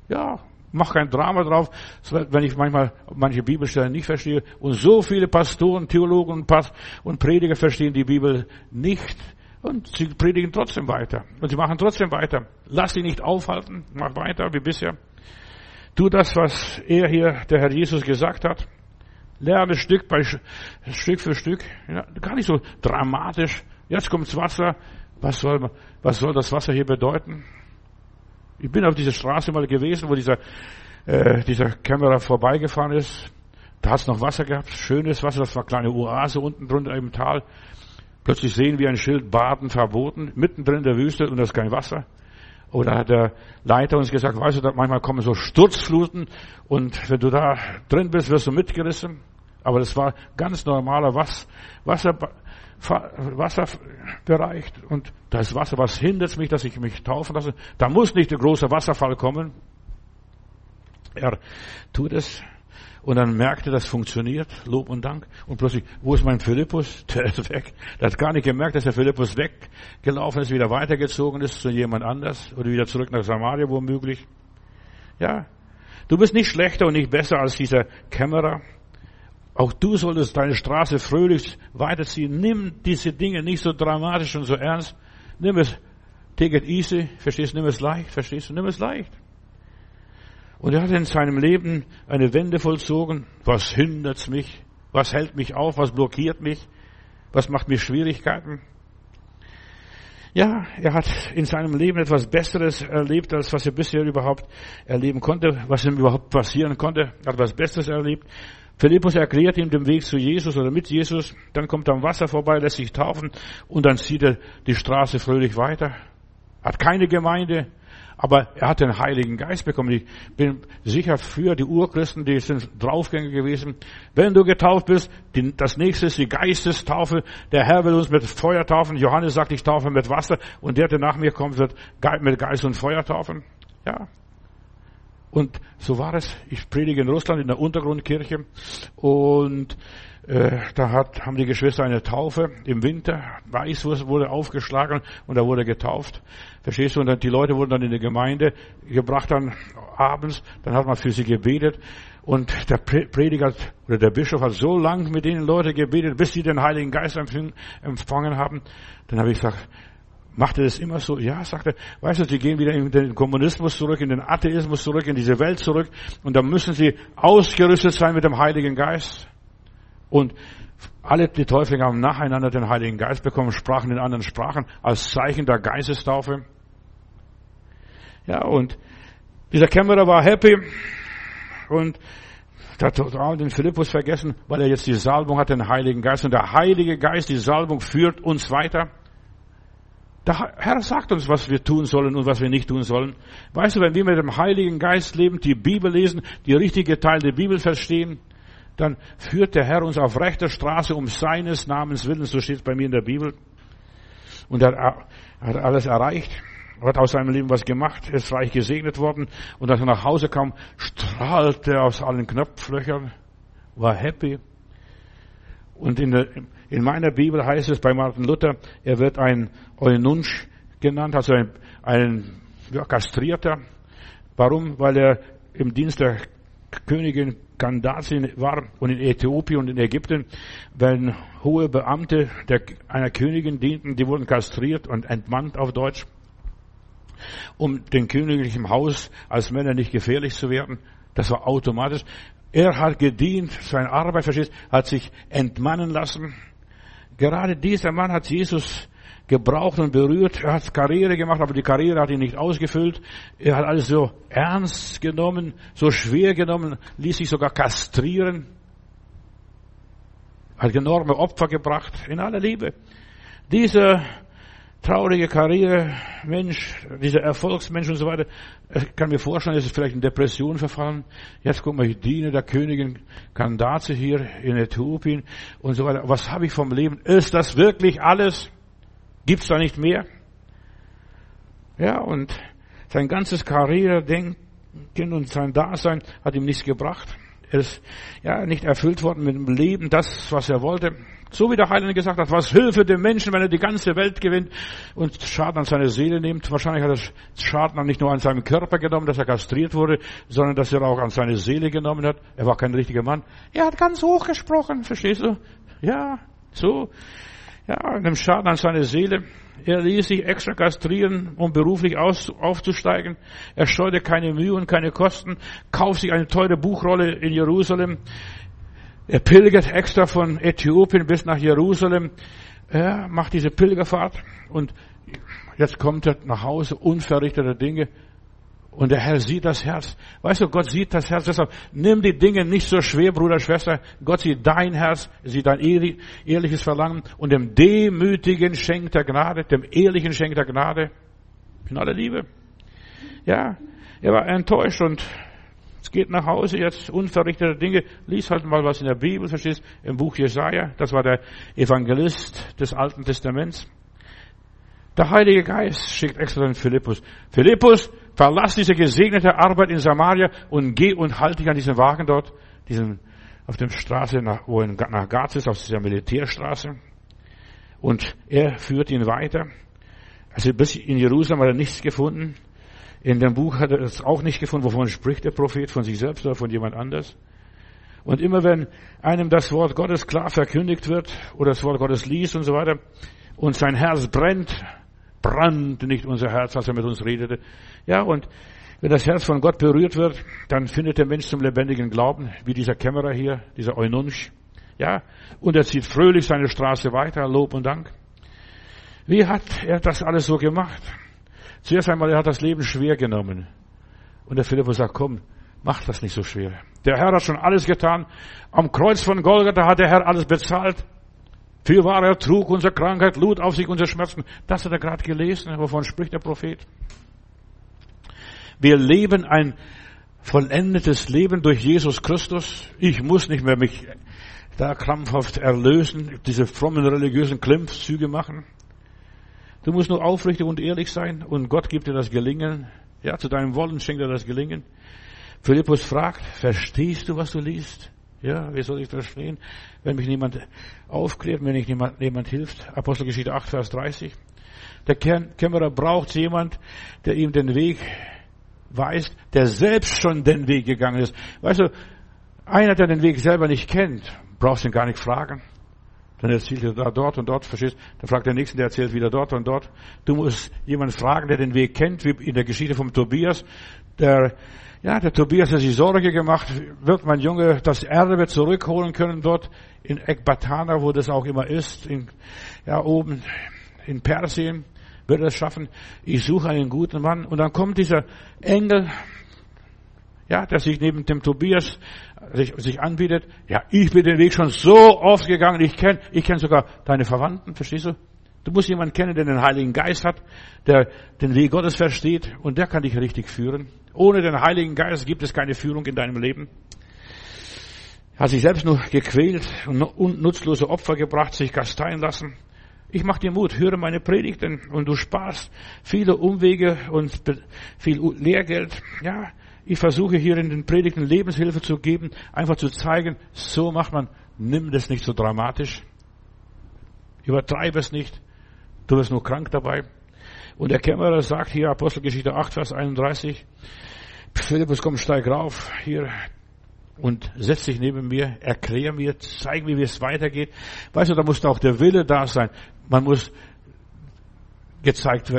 Ja, mach kein Drama drauf, wenn ich manchmal manche Bibelstellen nicht verstehe. Und so viele Pastoren, Theologen und Prediger verstehen die Bibel nicht. Und sie predigen trotzdem weiter. Und sie machen trotzdem weiter. Lass sie nicht aufhalten. Mach weiter wie bisher. Tu das, was er hier, der Herr Jesus, gesagt hat. Lerne Stück bei Stück für Stück. Ja, gar nicht so dramatisch. Jetzt kommt's Wasser. Was soll, was soll das Wasser hier bedeuten? Ich bin auf dieser Straße mal gewesen, wo dieser, äh, dieser Kämmerer vorbeigefahren ist. Da hat es noch Wasser gehabt, schönes Wasser, das war eine kleine Oase unten drunter im Tal. Plötzlich sehen wir ein Schild, Baden verboten, mittendrin in der Wüste und da ist kein Wasser. Oder hat der Leiter uns gesagt, weißt du, manchmal kommen so Sturzfluten und wenn du da drin bist, wirst du mitgerissen. Aber das war ganz normaler Wasser, Wasser bereicht und das Wasser, was hindert mich, dass ich mich taufen lasse? Da muss nicht der große Wasserfall kommen. Er tut es Und dann merkte, das funktioniert, Lob und Dank. Und plötzlich, wo ist mein Philippus? Der ist weg. Der hat gar nicht gemerkt, dass der Philippus weggelaufen ist, wieder weitergezogen ist zu jemand anders oder wieder zurück nach Samaria womöglich. Ja. Du bist nicht schlechter und nicht besser als dieser Kämmerer. Auch du solltest deine Straße fröhlich weiterziehen. Nimm diese Dinge nicht so dramatisch und so ernst. Nimm es, take it easy, verstehst du? Nimm es leicht, verstehst du? Nimm es leicht. Und er hat in seinem Leben eine Wende vollzogen. Was hindert mich? Was hält mich auf? Was blockiert mich? Was macht mir Schwierigkeiten? Ja, er hat in seinem Leben etwas Besseres erlebt, als was er bisher überhaupt erleben konnte, was ihm überhaupt passieren konnte. Er hat etwas Besseres erlebt. Philippus erklärt ihm den Weg zu Jesus oder mit Jesus, dann kommt er am Wasser vorbei, lässt sich taufen und dann zieht er die Straße fröhlich weiter. Hat keine Gemeinde, aber er hat den Heiligen Geist bekommen. Ich bin sicher für die Urchristen, die sind draufgängig gewesen. Wenn du getauft bist, das nächste ist die Geistestaufe. Der Herr will uns mit Feuer taufen. Johannes sagt, ich taufe mit Wasser und der, der nach mir kommt, wird mit Geist und Feuer taufen. Ja, und so war es. Ich predige in Russland in der Untergrundkirche und äh, da hat, haben die Geschwister eine Taufe im Winter. Weißwurst wurde aufgeschlagen und da wurde getauft. Verstehst du? Und dann, die Leute wurden dann in die Gemeinde gebracht dann abends. Dann hat man für sie gebetet. Und der Prediger oder der Bischof hat so lang mit den Leuten gebetet, bis sie den Heiligen Geist empfangen haben. Dann habe ich gesagt, Macht er das immer so? Ja, sagt er. Weißt du, sie gehen wieder in den Kommunismus zurück, in den Atheismus zurück, in diese Welt zurück. Und da müssen sie ausgerüstet sein mit dem Heiligen Geist. Und alle die Täuflinge haben nacheinander den Heiligen Geist bekommen, sprachen in anderen Sprachen als Zeichen der Geistestaufe. Ja, und dieser Kämmerer war happy und der hat den Philippus vergessen, weil er jetzt die Salbung hat, den Heiligen Geist. Und der Heilige Geist, die Salbung führt uns weiter. Der Herr sagt uns, was wir tun sollen und was wir nicht tun sollen. Weißt du, wenn wir mit dem Heiligen Geist leben, die Bibel lesen, die richtige Teil der Bibel verstehen, dann führt der Herr uns auf rechter Straße um seines Namens willen, so steht es bei mir in der Bibel. Und er hat alles erreicht, hat aus seinem Leben was gemacht, ist reich gesegnet worden und als er nach Hause kam, strahlte er aus allen Knopflöchern, war happy. Und in, in meiner Bibel heißt es bei Martin Luther, er wird ein Eunuch genannt, also ein, ein ja, Kastrierter. Warum? Weil er im Dienst der Königin Kandazi war und in Äthiopien und in Ägypten, wenn hohe Beamte der, einer Königin dienten, die wurden kastriert und entmannt auf Deutsch, um dem königlichen Haus als Männer nicht gefährlich zu werden. Das war automatisch. Er hat gedient, seine Arbeit, verstehst, hat sich entmannen lassen. Gerade dieser Mann hat Jesus gebraucht und berührt. Er hat Karriere gemacht, aber die Karriere hat ihn nicht ausgefüllt. Er hat alles so ernst genommen, so schwer genommen, ließ sich sogar kastrieren. Hat enorme Opfer gebracht, in aller Liebe. Dieser traurige Karrieremensch, dieser Erfolgsmensch und so weiter, ich kann mir vorstellen, er ist vielleicht in Depression verfallen. Jetzt guck mal, ich diene der Königin Kandaze hier in Äthiopien und so weiter. Was habe ich vom Leben? Ist das wirklich alles? Gibt's da nicht mehr? Ja, und sein ganzes Karrieredenken und sein Dasein hat ihm nichts gebracht. Er ist ja nicht erfüllt worden mit dem Leben, das, was er wollte. So wie der Heilige gesagt hat, was hilfe dem Menschen, wenn er die ganze Welt gewinnt und Schaden an seine Seele nimmt. Wahrscheinlich hat er Schaden nicht nur an seinem Körper genommen, dass er kastriert wurde, sondern dass er auch an seine Seele genommen hat. Er war kein richtiger Mann. Er hat ganz hoch gesprochen, verstehst du? Ja, so ja, nimmt Schaden an seine Seele. Er ließ sich extra kastrieren, um beruflich aus, aufzusteigen. Er scheute keine Mühe und keine Kosten, kauft sich eine teure Buchrolle in Jerusalem. Er pilgert extra von Äthiopien bis nach Jerusalem. Er macht diese Pilgerfahrt und jetzt kommt er nach Hause, unverrichteter Dinge. Und der Herr sieht das Herz. Weißt du, Gott sieht das Herz. Deshalb nimm die Dinge nicht so schwer, Bruder, Schwester. Gott sieht dein Herz, sieht dein ehrliches Verlangen. Und dem Demütigen schenkt er Gnade, dem Ehrlichen schenkt er Gnade. In aller Liebe. Ja, er war enttäuscht und es geht nach Hause jetzt, unverrichtete Dinge. Lies halt mal was in der Bibel, verstehst? Im Buch Jesaja. Das war der Evangelist des Alten Testaments. Der Heilige Geist schickt extra den Philippus. Philippus, verlass diese gesegnete Arbeit in Samaria und geh und halte dich an diesen Wagen dort. diesen, auf der Straße, nach, wo er nach Gaz ist, auf dieser Militärstraße. Und er führt ihn weiter. Also bis in Jerusalem hat er nichts gefunden. In dem Buch hat er es auch nicht gefunden, wovon spricht der Prophet, von sich selbst oder von jemand anders. Und immer wenn einem das Wort Gottes klar verkündigt wird oder das Wort Gottes liest und so weiter und sein Herz brennt, brannte nicht unser Herz, als er mit uns redete. Ja, und wenn das Herz von Gott berührt wird, dann findet der Mensch zum lebendigen Glauben, wie dieser Kämmerer hier, dieser Eununsch. Ja, und er zieht fröhlich seine Straße weiter, Lob und Dank. Wie hat er das alles so gemacht? Zuerst einmal, er hat das Leben schwer genommen. Und der Philippus sagt, komm, mach das nicht so schwer. Der Herr hat schon alles getan. Am Kreuz von Golgatha hat der Herr alles bezahlt. War er, trug unsere Krankheit, lud auf sich unsere Schmerzen. Das hat er gerade gelesen. Wovon spricht der Prophet? Wir leben ein vollendetes Leben durch Jesus Christus. Ich muss nicht mehr mich da krampfhaft erlösen, diese frommen religiösen Klimmzüge machen. Du musst nur aufrichtig und ehrlich sein und Gott gibt dir das Gelingen. Ja, zu deinem Wollen schenkt er das Gelingen. Philippus fragt, verstehst du, was du liest? Ja, wie soll ich verstehen, wenn mich niemand aufklärt, wenn nicht niemand, niemand hilft? Apostelgeschichte 8, Vers 30. Der Kämmerer braucht jemand, der ihm den Weg weist, der selbst schon den Weg gegangen ist. Weißt du, einer, der den Weg selber nicht kennt, brauchst ihn gar nicht fragen. Dann erzählt er da, dort und dort, verstehst? Dann fragt der Nächste, der erzählt wieder dort und dort. Du musst jemanden fragen, der den Weg kennt, wie in der Geschichte vom Tobias. Der, ja, der Tobias hat sich Sorge gemacht, wird mein Junge das Erbe zurückholen können dort in Ekbatana, wo das auch immer ist, in, ja, oben in Persien, wird er es schaffen. Ich suche einen guten Mann. Und dann kommt dieser Engel, ja, der sich neben dem Tobias sich, sich anbietet. Ja, ich bin den Weg schon so oft gegangen. Ich kenne, ich kenne sogar deine Verwandten. Verstehst du? Du musst jemanden kennen, der den Heiligen Geist hat, der den Weg Gottes versteht und der kann dich richtig führen. Ohne den Heiligen Geist gibt es keine Führung in deinem Leben. Hat sich selbst nur gequält und nutzlose Opfer gebracht, sich kasteien lassen. Ich mach dir Mut, höre meine Predigten und du sparst viele Umwege und viel Lehrgeld. Ja, ich versuche hier in den Predigten Lebenshilfe zu geben, einfach zu zeigen, so macht man, nimm das nicht so dramatisch. Übertreibe es nicht. Du wirst nur krank dabei. Und der Kämmerer sagt hier, Apostelgeschichte 8, Vers 31, Philippus, komm, steig rauf, hier, und setz dich neben mir, erklär mir, zeig mir, wie es weitergeht. Weißt du, da muss auch der Wille da sein. Man muss gezeigt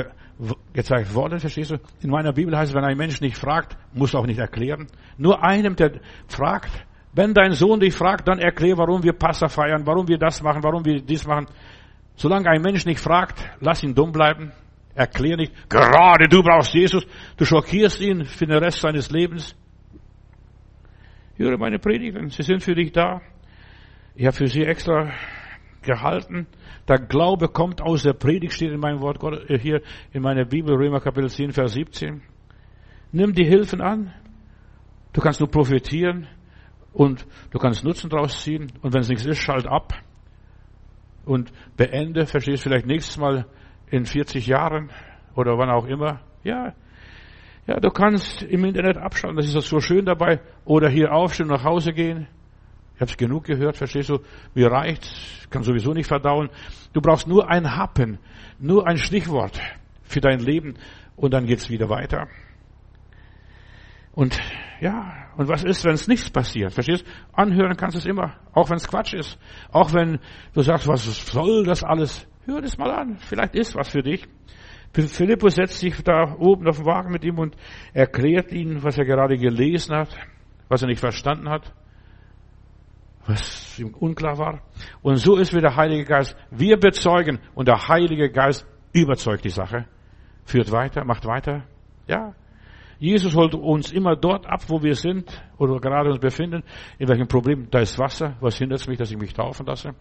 gezeigt worden, verstehst du? In meiner Bibel heißt es, wenn ein Mensch nicht fragt, muss auch nicht erklären. Nur einem, der fragt, wenn dein Sohn dich fragt, dann erklär, warum wir Passa feiern, warum wir das machen, warum wir dies machen. Solange ein Mensch nicht fragt, lass ihn dumm bleiben. Erklär nicht, gerade du brauchst Jesus, du schockierst ihn für den Rest seines Lebens. Höre meine Predigen, sie sind für dich da. Ich habe für sie extra gehalten. Der Glaube kommt aus der Predigt, steht in meinem Wort Gott, äh, hier in meiner Bibel, Römer Kapitel 10, Vers 17. Nimm die Hilfen an. Du kannst nur profitieren und du kannst Nutzen draus ziehen. Und wenn es nichts ist, schalt ab und beende, verstehst vielleicht nächstes Mal in 40 Jahren oder wann auch immer. Ja, ja, du kannst im Internet abschalten, das ist das so schön dabei. Oder hier aufstehen, nach Hause gehen. Ich habe es genug gehört, verstehst du? Mir reicht, kann sowieso nicht verdauen. Du brauchst nur ein Happen, nur ein Stichwort für dein Leben und dann geht's wieder weiter. Und ja, und was ist, wenn es nichts passiert? Verstehst? Anhören kannst du es immer, auch wenn es Quatsch ist. Auch wenn du sagst, was soll das alles? Hör das mal an, vielleicht ist was für dich. Philippus setzt sich da oben auf den Wagen mit ihm und erklärt ihm, was er gerade gelesen hat, was er nicht verstanden hat was ihm unklar war. Und so ist wie der Heilige Geist. Wir bezeugen und der Heilige Geist überzeugt die Sache. Führt weiter, macht weiter. Ja. Jesus holt uns immer dort ab, wo wir sind oder gerade uns befinden. In welchem Problem? Da ist Wasser. Was hindert mich, dass ich mich taufen lasse?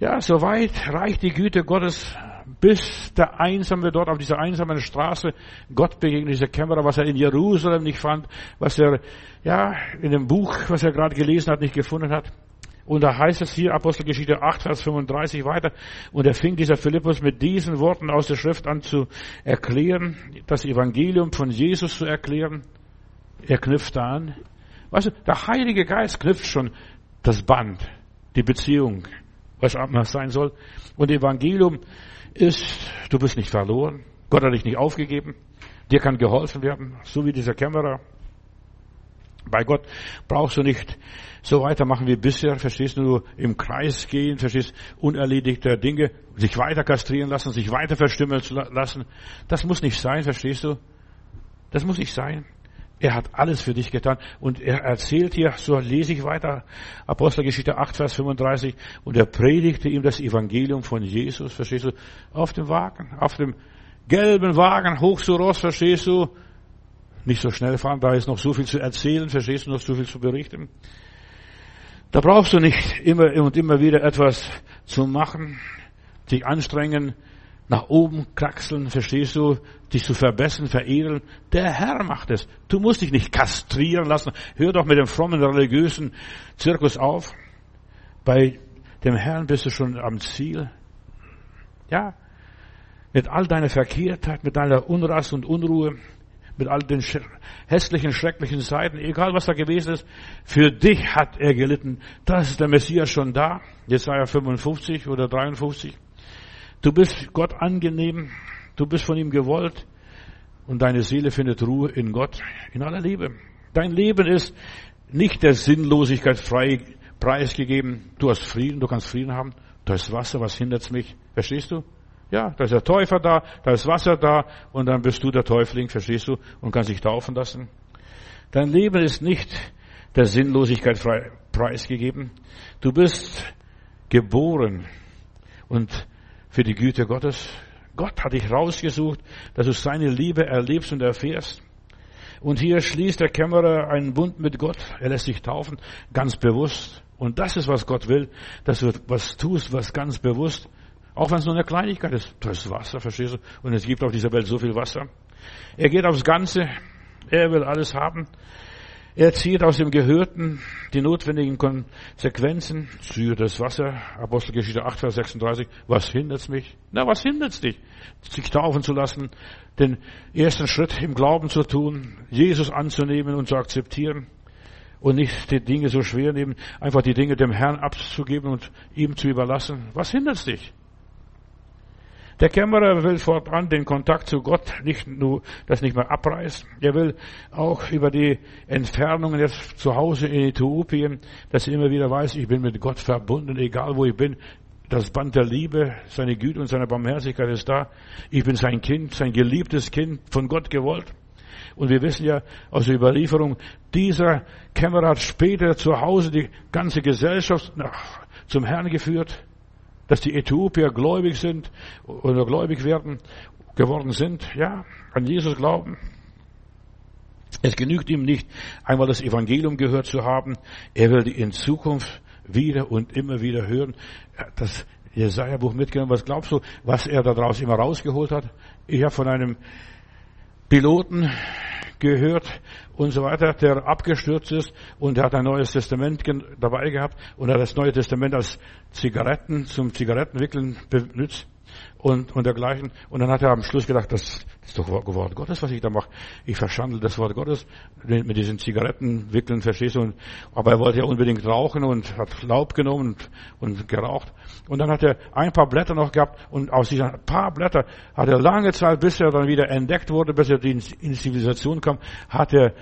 Ja, soweit reicht die Güte Gottes, bis der Einsame dort auf dieser einsamen Straße Gott begegnet, dieser Kämmerer, was er in Jerusalem nicht fand, was er, ja, in dem Buch, was er gerade gelesen hat, nicht gefunden hat. Und da heißt es hier, Apostelgeschichte 8, Vers 35 weiter, und er fing dieser Philippus mit diesen Worten aus der Schrift an zu erklären, das Evangelium von Jesus zu erklären. Er knüpfte an, Weißt du, der Heilige Geist knüpft schon das Band, die Beziehung, was immer sein soll. Und Evangelium ist, du bist nicht verloren. Gott hat dich nicht aufgegeben. Dir kann geholfen werden, so wie dieser Kämmerer. Bei Gott brauchst du nicht so weitermachen wie bisher, verstehst du, im Kreis gehen, verstehst, unerledigte Dinge, sich weiter kastrieren lassen, sich weiter verstimmen lassen. Das muss nicht sein, verstehst du? Das muss nicht sein. Er hat alles für dich getan. Und er erzählt hier, so lese ich weiter, Apostelgeschichte 8, Vers 35, und er predigte ihm das Evangelium von Jesus, verstehst du, auf dem Wagen, auf dem gelben Wagen, hoch zu Ross, verstehst du, nicht so schnell fahren, da ist noch so viel zu erzählen, verstehst du, noch so viel zu berichten. Da brauchst du nicht immer und immer wieder etwas zu machen, dich anstrengen, nach oben kraxeln, verstehst du, dich zu verbessern, veredeln. Der Herr macht es. Du musst dich nicht kastrieren lassen. Hör doch mit dem frommen religiösen Zirkus auf. Bei dem Herrn bist du schon am Ziel. Ja, mit all deiner Verkehrtheit, mit deiner Unrast und Unruhe, mit all den hässlichen, schrecklichen Seiten, egal was da gewesen ist, für dich hat er gelitten. Das ist der Messias schon da. Jesaja 55 oder 53. Du bist Gott angenehm, du bist von ihm gewollt und deine Seele findet Ruhe in Gott, in aller Liebe. Dein Leben ist nicht der Sinnlosigkeit frei preisgegeben. Du hast Frieden, du kannst Frieden haben. Da ist Wasser, was hindert mich? Verstehst du? Ja, da ist der Täufer da, da ist Wasser da und dann bist du der Täufling, verstehst du, und kannst dich taufen lassen. Dein Leben ist nicht der Sinnlosigkeit frei, preisgegeben. Du bist geboren und für die Güte Gottes. Gott hat dich rausgesucht, dass du seine Liebe erlebst und erfährst. Und hier schließt der Kämmerer einen Bund mit Gott. Er lässt sich taufen, ganz bewusst. Und das ist, was Gott will, dass du was tust, was ganz bewusst auch wenn es nur eine Kleinigkeit ist. Das ist Wasser, verstehst du? Und es gibt auf dieser Welt so viel Wasser. Er geht aufs Ganze. Er will alles haben. Er zieht aus dem Gehörten die notwendigen Konsequenzen. Ziehe das Wasser. Apostelgeschichte 8, Vers 36. Was hindert's mich? Na, was hindert's dich? Sich taufen zu lassen, den ersten Schritt im Glauben zu tun, Jesus anzunehmen und zu akzeptieren und nicht die Dinge so schwer nehmen, einfach die Dinge dem Herrn abzugeben und ihm zu überlassen. Was hindert's dich? Der Kämmerer will fortan den Kontakt zu Gott nicht nur, das nicht mehr abreißen. Er will auch über die Entfernungen jetzt zu Hause in Äthiopien, dass er immer wieder weiß, ich bin mit Gott verbunden, egal wo ich bin. Das Band der Liebe, seine Güte und seine Barmherzigkeit ist da. Ich bin sein Kind, sein geliebtes Kind, von Gott gewollt. Und wir wissen ja aus der Überlieferung, dieser Kämmerer hat später zu Hause die ganze Gesellschaft zum Herrn geführt dass die Äthiopier gläubig sind oder gläubig werden, geworden sind, ja, an Jesus glauben. Es genügt ihm nicht, einmal das Evangelium gehört zu haben. Er will in Zukunft wieder und immer wieder hören. Das Jesaja-Buch mitgenommen. Was glaubst du, was er daraus immer rausgeholt hat? Ich habe von einem Piloten gehört und so weiter, der abgestürzt ist und er hat ein neues Testament dabei gehabt und hat das Neue Testament als Zigaretten zum Zigarettenwickeln benutzt und, und dergleichen. Und dann hat er am Schluss gedacht, das ist doch Wort Gottes, was ich da mache. Ich verschandel das Wort Gottes mit diesen Zigarettenwickeln, verstehst du? Und, aber er wollte ja unbedingt rauchen und hat Laub genommen und, und geraucht. Und dann hat er ein paar Blätter noch gehabt und aus diesen paar Blätter hat er lange Zeit, bis er dann wieder entdeckt wurde, bis er in die Zivilisation kam, hat er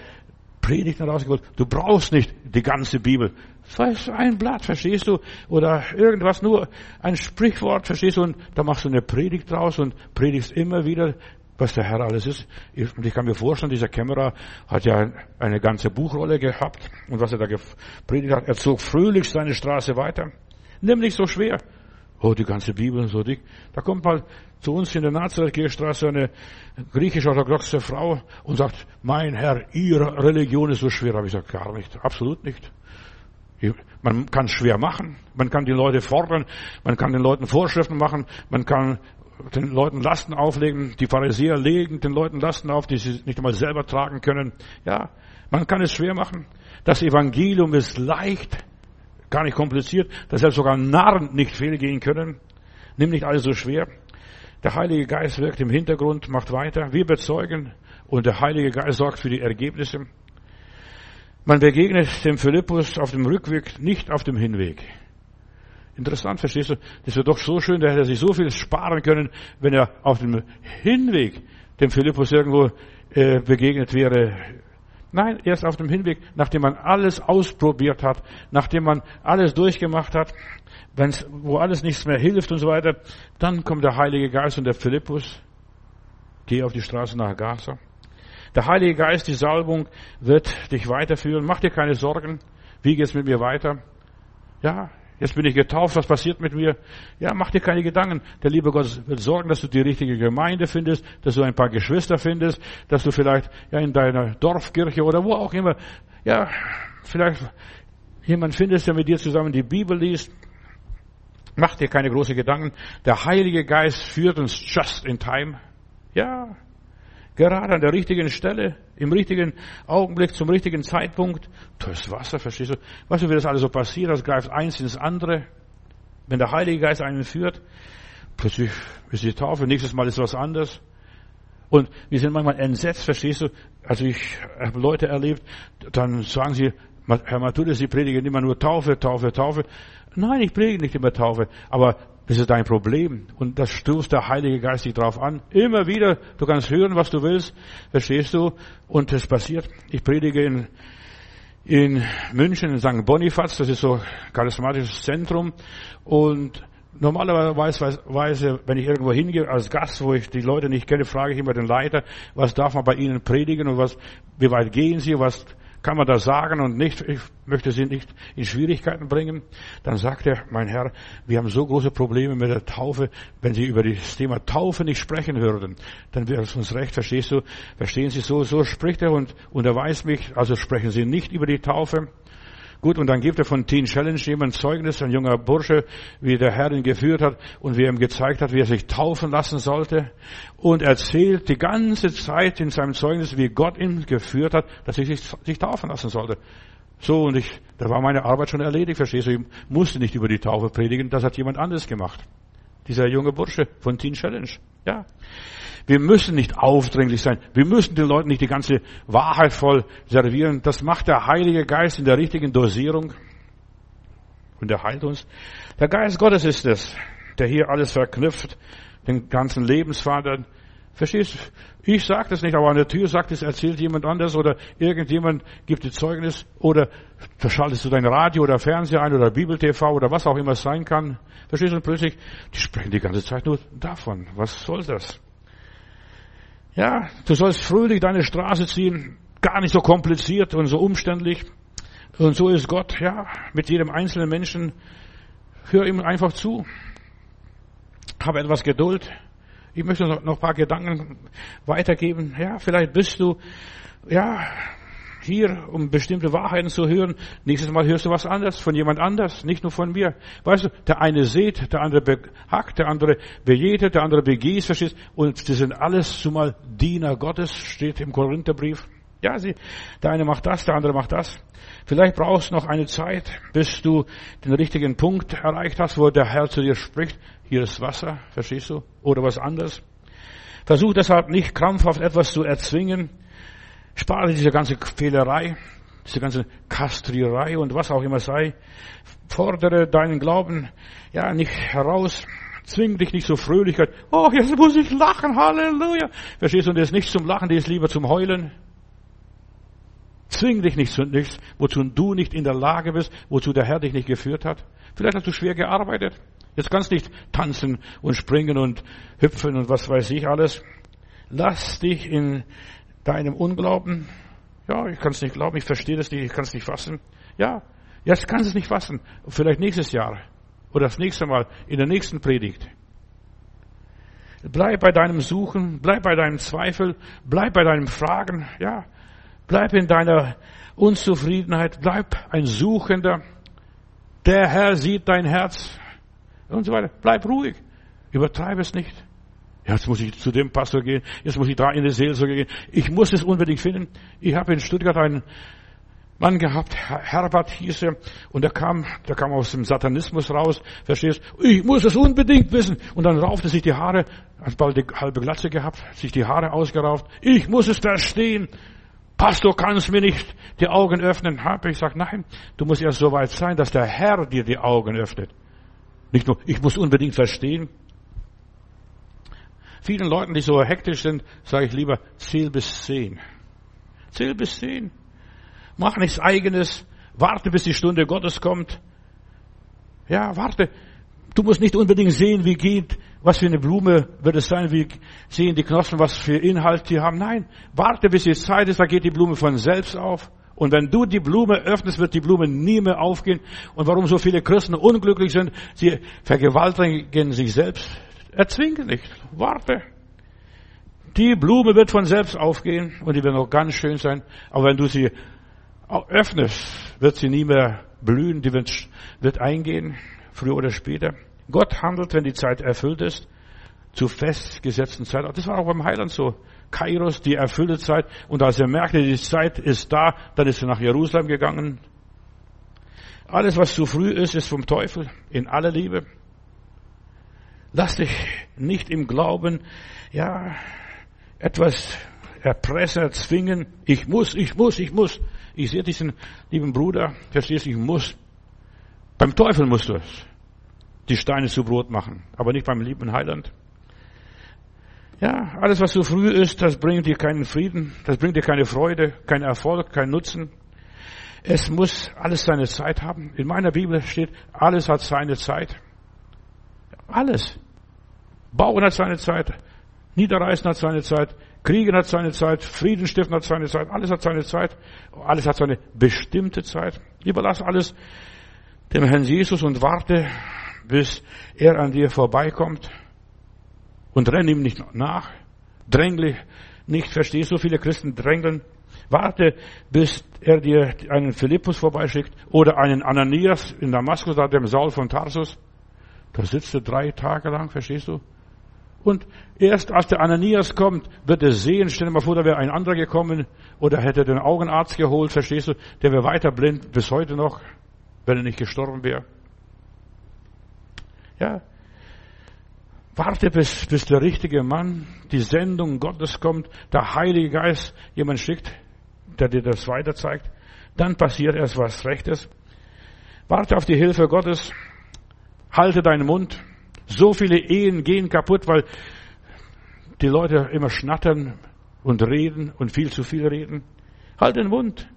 Predigten rausgeholt. Du brauchst nicht die ganze Bibel. Das ein Blatt, verstehst du? Oder irgendwas, nur ein Sprichwort, verstehst du? Und da machst du eine Predigt draus und predigst immer wieder, was der Herr alles ist. Und ich kann mir vorstellen, dieser Kämmerer hat ja eine ganze Buchrolle gehabt. Und was er da gepredigt hat, er zog fröhlich seine Straße weiter. Nimm nicht so schwer. Oh, die ganze Bibel so dick. Da kommt mal zu uns in der Nazareth-Straße eine griechisch-orthodoxe Frau und sagt, mein Herr, Ihre Religion ist so schwer. Habe ich gesagt, gar nicht, absolut nicht. Man kann schwer machen, man kann die Leute fordern, man kann den Leuten Vorschriften machen, man kann den Leuten Lasten auflegen. Die Pharisäer legen den Leuten Lasten auf, die sie nicht einmal selber tragen können. Ja, man kann es schwer machen. Das Evangelium ist leicht, gar nicht kompliziert, dass selbst sogar Narren nicht fehlgehen können. Nimm nicht alles so schwer. Der Heilige Geist wirkt im Hintergrund, macht weiter. Wir bezeugen und der Heilige Geist sorgt für die Ergebnisse. Man begegnet dem Philippus auf dem Rückweg, nicht auf dem Hinweg. Interessant, verstehst du? Das wäre doch so schön, da hätte er sich so viel sparen können, wenn er auf dem Hinweg dem Philippus irgendwo äh, begegnet wäre. Nein, erst auf dem Hinweg, nachdem man alles ausprobiert hat, nachdem man alles durchgemacht hat, wenn's, wo alles nichts mehr hilft und so weiter, dann kommt der Heilige Geist und der Philippus. Geh auf die Straße nach Gaza. Der Heilige Geist, die Salbung, wird dich weiterführen. Mach dir keine Sorgen. Wie geht's mit mir weiter? Ja, Jetzt bin ich getauft, was passiert mit mir? Ja, mach dir keine Gedanken. Der liebe Gott wird sorgen, dass du die richtige Gemeinde findest, dass du ein paar Geschwister findest, dass du vielleicht ja in deiner Dorfkirche oder wo auch immer, ja, vielleicht jemand findest, der mit dir zusammen die Bibel liest. Mach dir keine großen Gedanken. Der Heilige Geist führt uns just in time. Ja, Gerade an der richtigen Stelle, im richtigen Augenblick, zum richtigen Zeitpunkt. Das Wasser, verstehst du? Weißt du, wie das alles so passiert? Das greift eins ins andere. Wenn der Heilige Geist einen führt, plötzlich ist die Taufe, nächstes Mal ist was anderes. Und wir sind manchmal entsetzt, verstehst du? Also ich habe Leute erlebt, dann sagen sie, Herr Matthäus, Sie predigen immer nur Taufe, Taufe, Taufe. Nein, ich predige nicht immer Taufe. Aber das ist dein Problem. Und das stößt der Heilige Geist dich drauf an. Immer wieder, du kannst hören, was du willst, verstehst du? Und es passiert. Ich predige in, in München, in St. Bonifaz, das ist so ein charismatisches Zentrum. Und normalerweise, wenn ich irgendwo hingehe als Gast, wo ich die Leute nicht kenne, frage ich immer den Leiter, was darf man bei ihnen predigen und was, wie weit gehen sie, was kann man das sagen und nicht, ich möchte Sie nicht in Schwierigkeiten bringen. Dann sagt er, mein Herr, wir haben so große Probleme mit der Taufe, wenn Sie über das Thema Taufe nicht sprechen würden, dann wäre es uns recht, verstehst du? Verstehen Sie so, so spricht er und unterweist mich, also sprechen Sie nicht über die Taufe. Gut, und dann gibt er von Teen Challenge jemand Zeugnis, ein junger Bursche, wie der Herr ihn geführt hat und wie er ihm gezeigt hat, wie er sich taufen lassen sollte. Und erzählt die ganze Zeit in seinem Zeugnis, wie Gott ihn geführt hat, dass er sich, sich taufen lassen sollte. So, und ich, da war meine Arbeit schon erledigt, verstehst du? Ich musste nicht über die Taufe predigen, das hat jemand anderes gemacht. Dieser junge Bursche von Teen Challenge. Ja. Wir müssen nicht aufdringlich sein. Wir müssen den Leuten nicht die ganze Wahrheit voll servieren. Das macht der Heilige Geist in der richtigen Dosierung. Und er heilt uns. Der Geist Gottes ist es, der hier alles verknüpft, den ganzen Lebensvater. Verstehst du? Ich sage das nicht, aber an der Tür sagt es, erzählt jemand anders oder irgendjemand gibt dir Zeugnis oder verschaltest du dein Radio oder Fernseher ein oder Bibel TV oder was auch immer es sein kann. Verstehst du? Und plötzlich, die sprechen die ganze Zeit nur davon. Was soll das? Ja, du sollst fröhlich deine Straße ziehen, gar nicht so kompliziert und so umständlich. Und so ist Gott, ja, mit jedem einzelnen Menschen. Hör ihm einfach zu. Habe etwas Geduld. Ich möchte noch ein paar Gedanken weitergeben. Ja, vielleicht bist du, ja, hier, um bestimmte Wahrheiten zu hören. Nächstes Mal hörst du was anderes von jemand anders, nicht nur von mir. Weißt du, der eine seht, der andere behackt, der andere bejätet, der andere begießt, verstehst Und das sind alles zumal Diener Gottes, steht im Korintherbrief. Ja, sie, der eine macht das, der andere macht das. Vielleicht brauchst du noch eine Zeit, bis du den richtigen Punkt erreicht hast, wo der Herr zu dir spricht. Hier ist Wasser, verstehst du? Oder was anderes. Versuch deshalb nicht krampfhaft etwas zu erzwingen. Spare diese ganze Fehlerei, diese ganze Kastrierei und was auch immer sei. Fordere deinen Glauben, ja, nicht heraus. Zwing dich nicht zur Fröhlichkeit. Oh, jetzt muss ich lachen. Halleluja. Verstehst du? Und das ist nicht zum Lachen, das ist lieber zum Heulen. Zwing dich nicht zu nichts, wozu du nicht in der Lage bist, wozu der Herr dich nicht geführt hat. Vielleicht hast du schwer gearbeitet. Jetzt kannst du nicht tanzen und springen und hüpfen und was weiß ich alles. Lass dich in deinem Unglauben. Ja, ich kann es nicht glauben, ich verstehe das nicht, ich kann es nicht fassen. Ja, jetzt kannst du es nicht fassen. Vielleicht nächstes Jahr oder das nächste Mal in der nächsten Predigt. Bleib bei deinem Suchen, bleib bei deinem Zweifel, bleib bei deinem Fragen, ja. Bleib in deiner Unzufriedenheit, bleib ein Suchender. Der Herr sieht dein Herz und so weiter. Bleib ruhig. Übertreibe es nicht. Jetzt muss ich zu dem Pastor gehen, jetzt muss ich da in die Seelsorge gehen. Ich muss es unbedingt finden. Ich habe in Stuttgart einen Mann gehabt, Herbert hieß er, und der kam, der kam aus dem Satanismus raus, verstehst? Ich muss es unbedingt wissen. Und dann raufte sich die Haare, hat bald die halbe Glatze gehabt, sich die Haare ausgerauft. Ich muss es verstehen. Pastor, kannst mir nicht die Augen öffnen? Habe ich gesagt, nein, du musst erst so weit sein, dass der Herr dir die Augen öffnet. Nicht nur, ich muss unbedingt verstehen. Vielen Leuten, die so hektisch sind, sage ich lieber, zähl bis zehn. Zähl bis zehn. Mach nichts eigenes. Warte, bis die Stunde Gottes kommt. Ja, warte. Du musst nicht unbedingt sehen, wie geht, was für eine Blume wird es sein, wie sehen die Knospen, was für Inhalt die haben. Nein, warte, bis die Zeit ist, da geht die Blume von selbst auf. Und wenn du die Blume öffnest, wird die Blume nie mehr aufgehen. Und warum so viele Christen unglücklich sind, sie vergewaltigen sich selbst. Erzwinge nicht. Warte. Die Blume wird von selbst aufgehen und die wird noch ganz schön sein. Aber wenn du sie öffnest, wird sie nie mehr blühen, die wird, eingehen, früher oder später. Gott handelt, wenn die Zeit erfüllt ist, zu festgesetzten Zeit. Das war auch beim Heiland so. Kairos, die erfüllte Zeit. Und als er merkte, die Zeit ist da, dann ist er nach Jerusalem gegangen. Alles, was zu früh ist, ist vom Teufel in aller Liebe. Lass dich nicht im Glauben, ja, etwas erpresser zwingen. Ich muss, ich muss, ich muss. Ich sehe diesen lieben Bruder, verstehst du, ich muss. Beim Teufel musst du es. Die Steine zu Brot machen, aber nicht beim lieben Heiland. Ja, alles was zu früh ist, das bringt dir keinen Frieden, das bringt dir keine Freude, keinen Erfolg, keinen Nutzen. Es muss alles seine Zeit haben. In meiner Bibel steht, alles hat seine Zeit. Alles. Bauen hat seine Zeit. Niederreißen hat seine Zeit. Kriegen hat seine Zeit. Frieden stiften hat seine Zeit. Alles hat seine Zeit. Alles hat seine bestimmte Zeit. Überlass alles dem Herrn Jesus und warte, bis er an dir vorbeikommt und renn ihm nicht nach. Drängle nicht, verstehst du, viele Christen drängeln. Warte, bis er dir einen Philippus vorbeischickt oder einen Ananias in Damaskus, da dem Saul von Tarsus. Da sitzt er drei Tage lang, verstehst du? Und erst als der Ananias kommt, wird er sehen, stell dir mal vor, da wäre ein anderer gekommen oder hätte den Augenarzt geholt, verstehst du? Der wäre weiter blind bis heute noch, wenn er nicht gestorben wäre. Ja, Warte, bis, bis der richtige Mann, die Sendung Gottes kommt, der Heilige Geist jemand schickt, der dir das weiter zeigt. Dann passiert erst was Rechtes. Warte auf die Hilfe Gottes. Halte deinen Mund. So viele Ehen gehen kaputt, weil die Leute immer schnattern und reden und viel zu viel reden. Halt den Mund.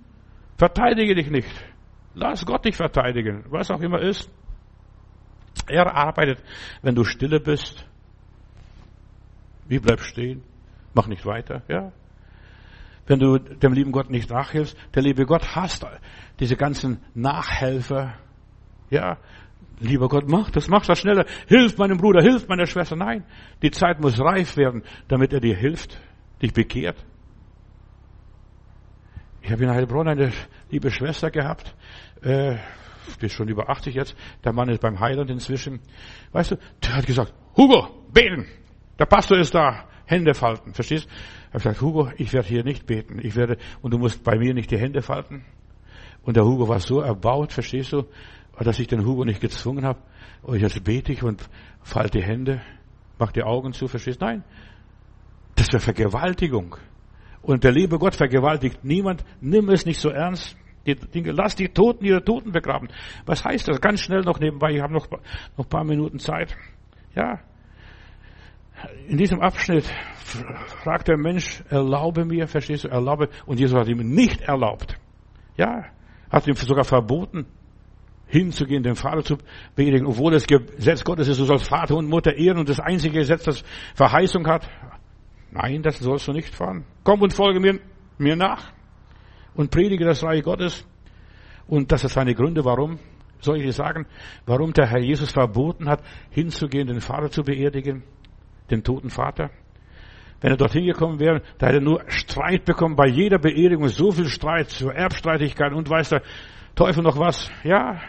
Verteidige dich nicht. Lass Gott dich verteidigen, was auch immer ist. Er arbeitet, wenn du stille bist. Wie bleib stehen? Mach nicht weiter, ja? Wenn du dem lieben Gott nicht nachhilfst, der liebe Gott hasst diese ganzen Nachhelfer. Ja, lieber Gott, mach das, mach das schneller. Hilf meinem Bruder, hilf meiner Schwester. Nein, die Zeit muss reif werden, damit er dir hilft, dich bekehrt. Ich habe in Heilbronn eine liebe Schwester gehabt, äh, die ist schon über 80 jetzt, der Mann ist beim Heiland inzwischen. Weißt du, der hat gesagt, Hugo, beten. Der Pastor ist da, Hände falten, verstehst? Ich habe gesagt, Hugo, ich werde hier nicht beten. Ich werde, und du musst bei mir nicht die Hände falten. Und der Hugo war so erbaut, verstehst du, dass ich den Hugo nicht gezwungen habe. Oh, jetzt bete ich und falte die Hände, mach die Augen zu, verstehst? Nein. Das wäre Vergewaltigung. Und der liebe Gott vergewaltigt niemand. Nimm es nicht so ernst. Die Dinge, lass die Toten ihre Toten begraben. Was heißt das? Ganz schnell noch nebenbei. Ich habe noch, noch ein paar Minuten Zeit. Ja, in diesem Abschnitt fragt der Mensch, erlaube mir, verstehst du, erlaube. Und Jesus hat ihm nicht erlaubt. Ja, hat ihm sogar verboten, hinzugehen, den Vater zu beerdigen, obwohl das Gesetz Gottes ist, du sollst Vater und Mutter ehren und das einzige Gesetz, das Verheißung hat. Nein, das sollst du nicht fahren. Komm und folge mir, mir nach und predige das Reich Gottes. Und das ist seine Gründe, warum, soll ich dir sagen, warum der Herr Jesus verboten hat, hinzugehen, den Vater zu beerdigen den toten Vater. Wenn er dorthin gekommen wäre, da hätte er nur Streit bekommen bei jeder Beerdigung, so viel Streit zur Erbstreitigkeit und weiß der Teufel noch was, ja,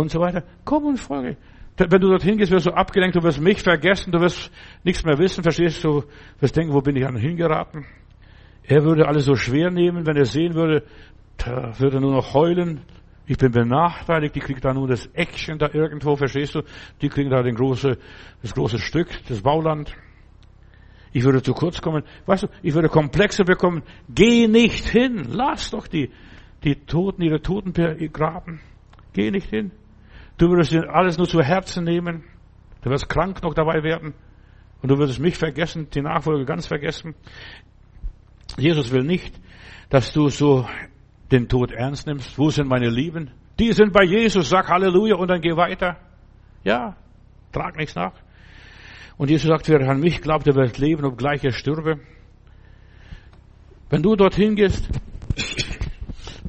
und so weiter. Komm und folge. Wenn du dorthin gehst, wirst du abgelenkt, du wirst mich vergessen, du wirst nichts mehr wissen, verstehst du, wirst denken, wo bin ich an hingeraten? Er würde alles so schwer nehmen, wenn er sehen würde, da würde er nur noch heulen, ich bin benachteiligt, die kriegt da nur das Eckchen da irgendwo, verstehst du? Die kriegen da den große, das große Stück, das Bauland. Ich würde zu kurz kommen. Weißt du, ich würde Komplexe bekommen. Geh nicht hin. Lass doch die, die Toten ihre Toten begraben. Geh nicht hin. Du würdest alles nur zu Herzen nehmen. Du wirst krank noch dabei werden. Und du würdest mich vergessen, die Nachfolge ganz vergessen. Jesus will nicht, dass du so den Tod ernst nimmst. Wo sind meine Lieben? Die sind bei Jesus. Sag Halleluja und dann geh weiter. Ja, trag nichts nach. Und Jesus sagt, wer an mich glaubt, der wird leben, obgleich er stürbe. Wenn du dorthin gehst,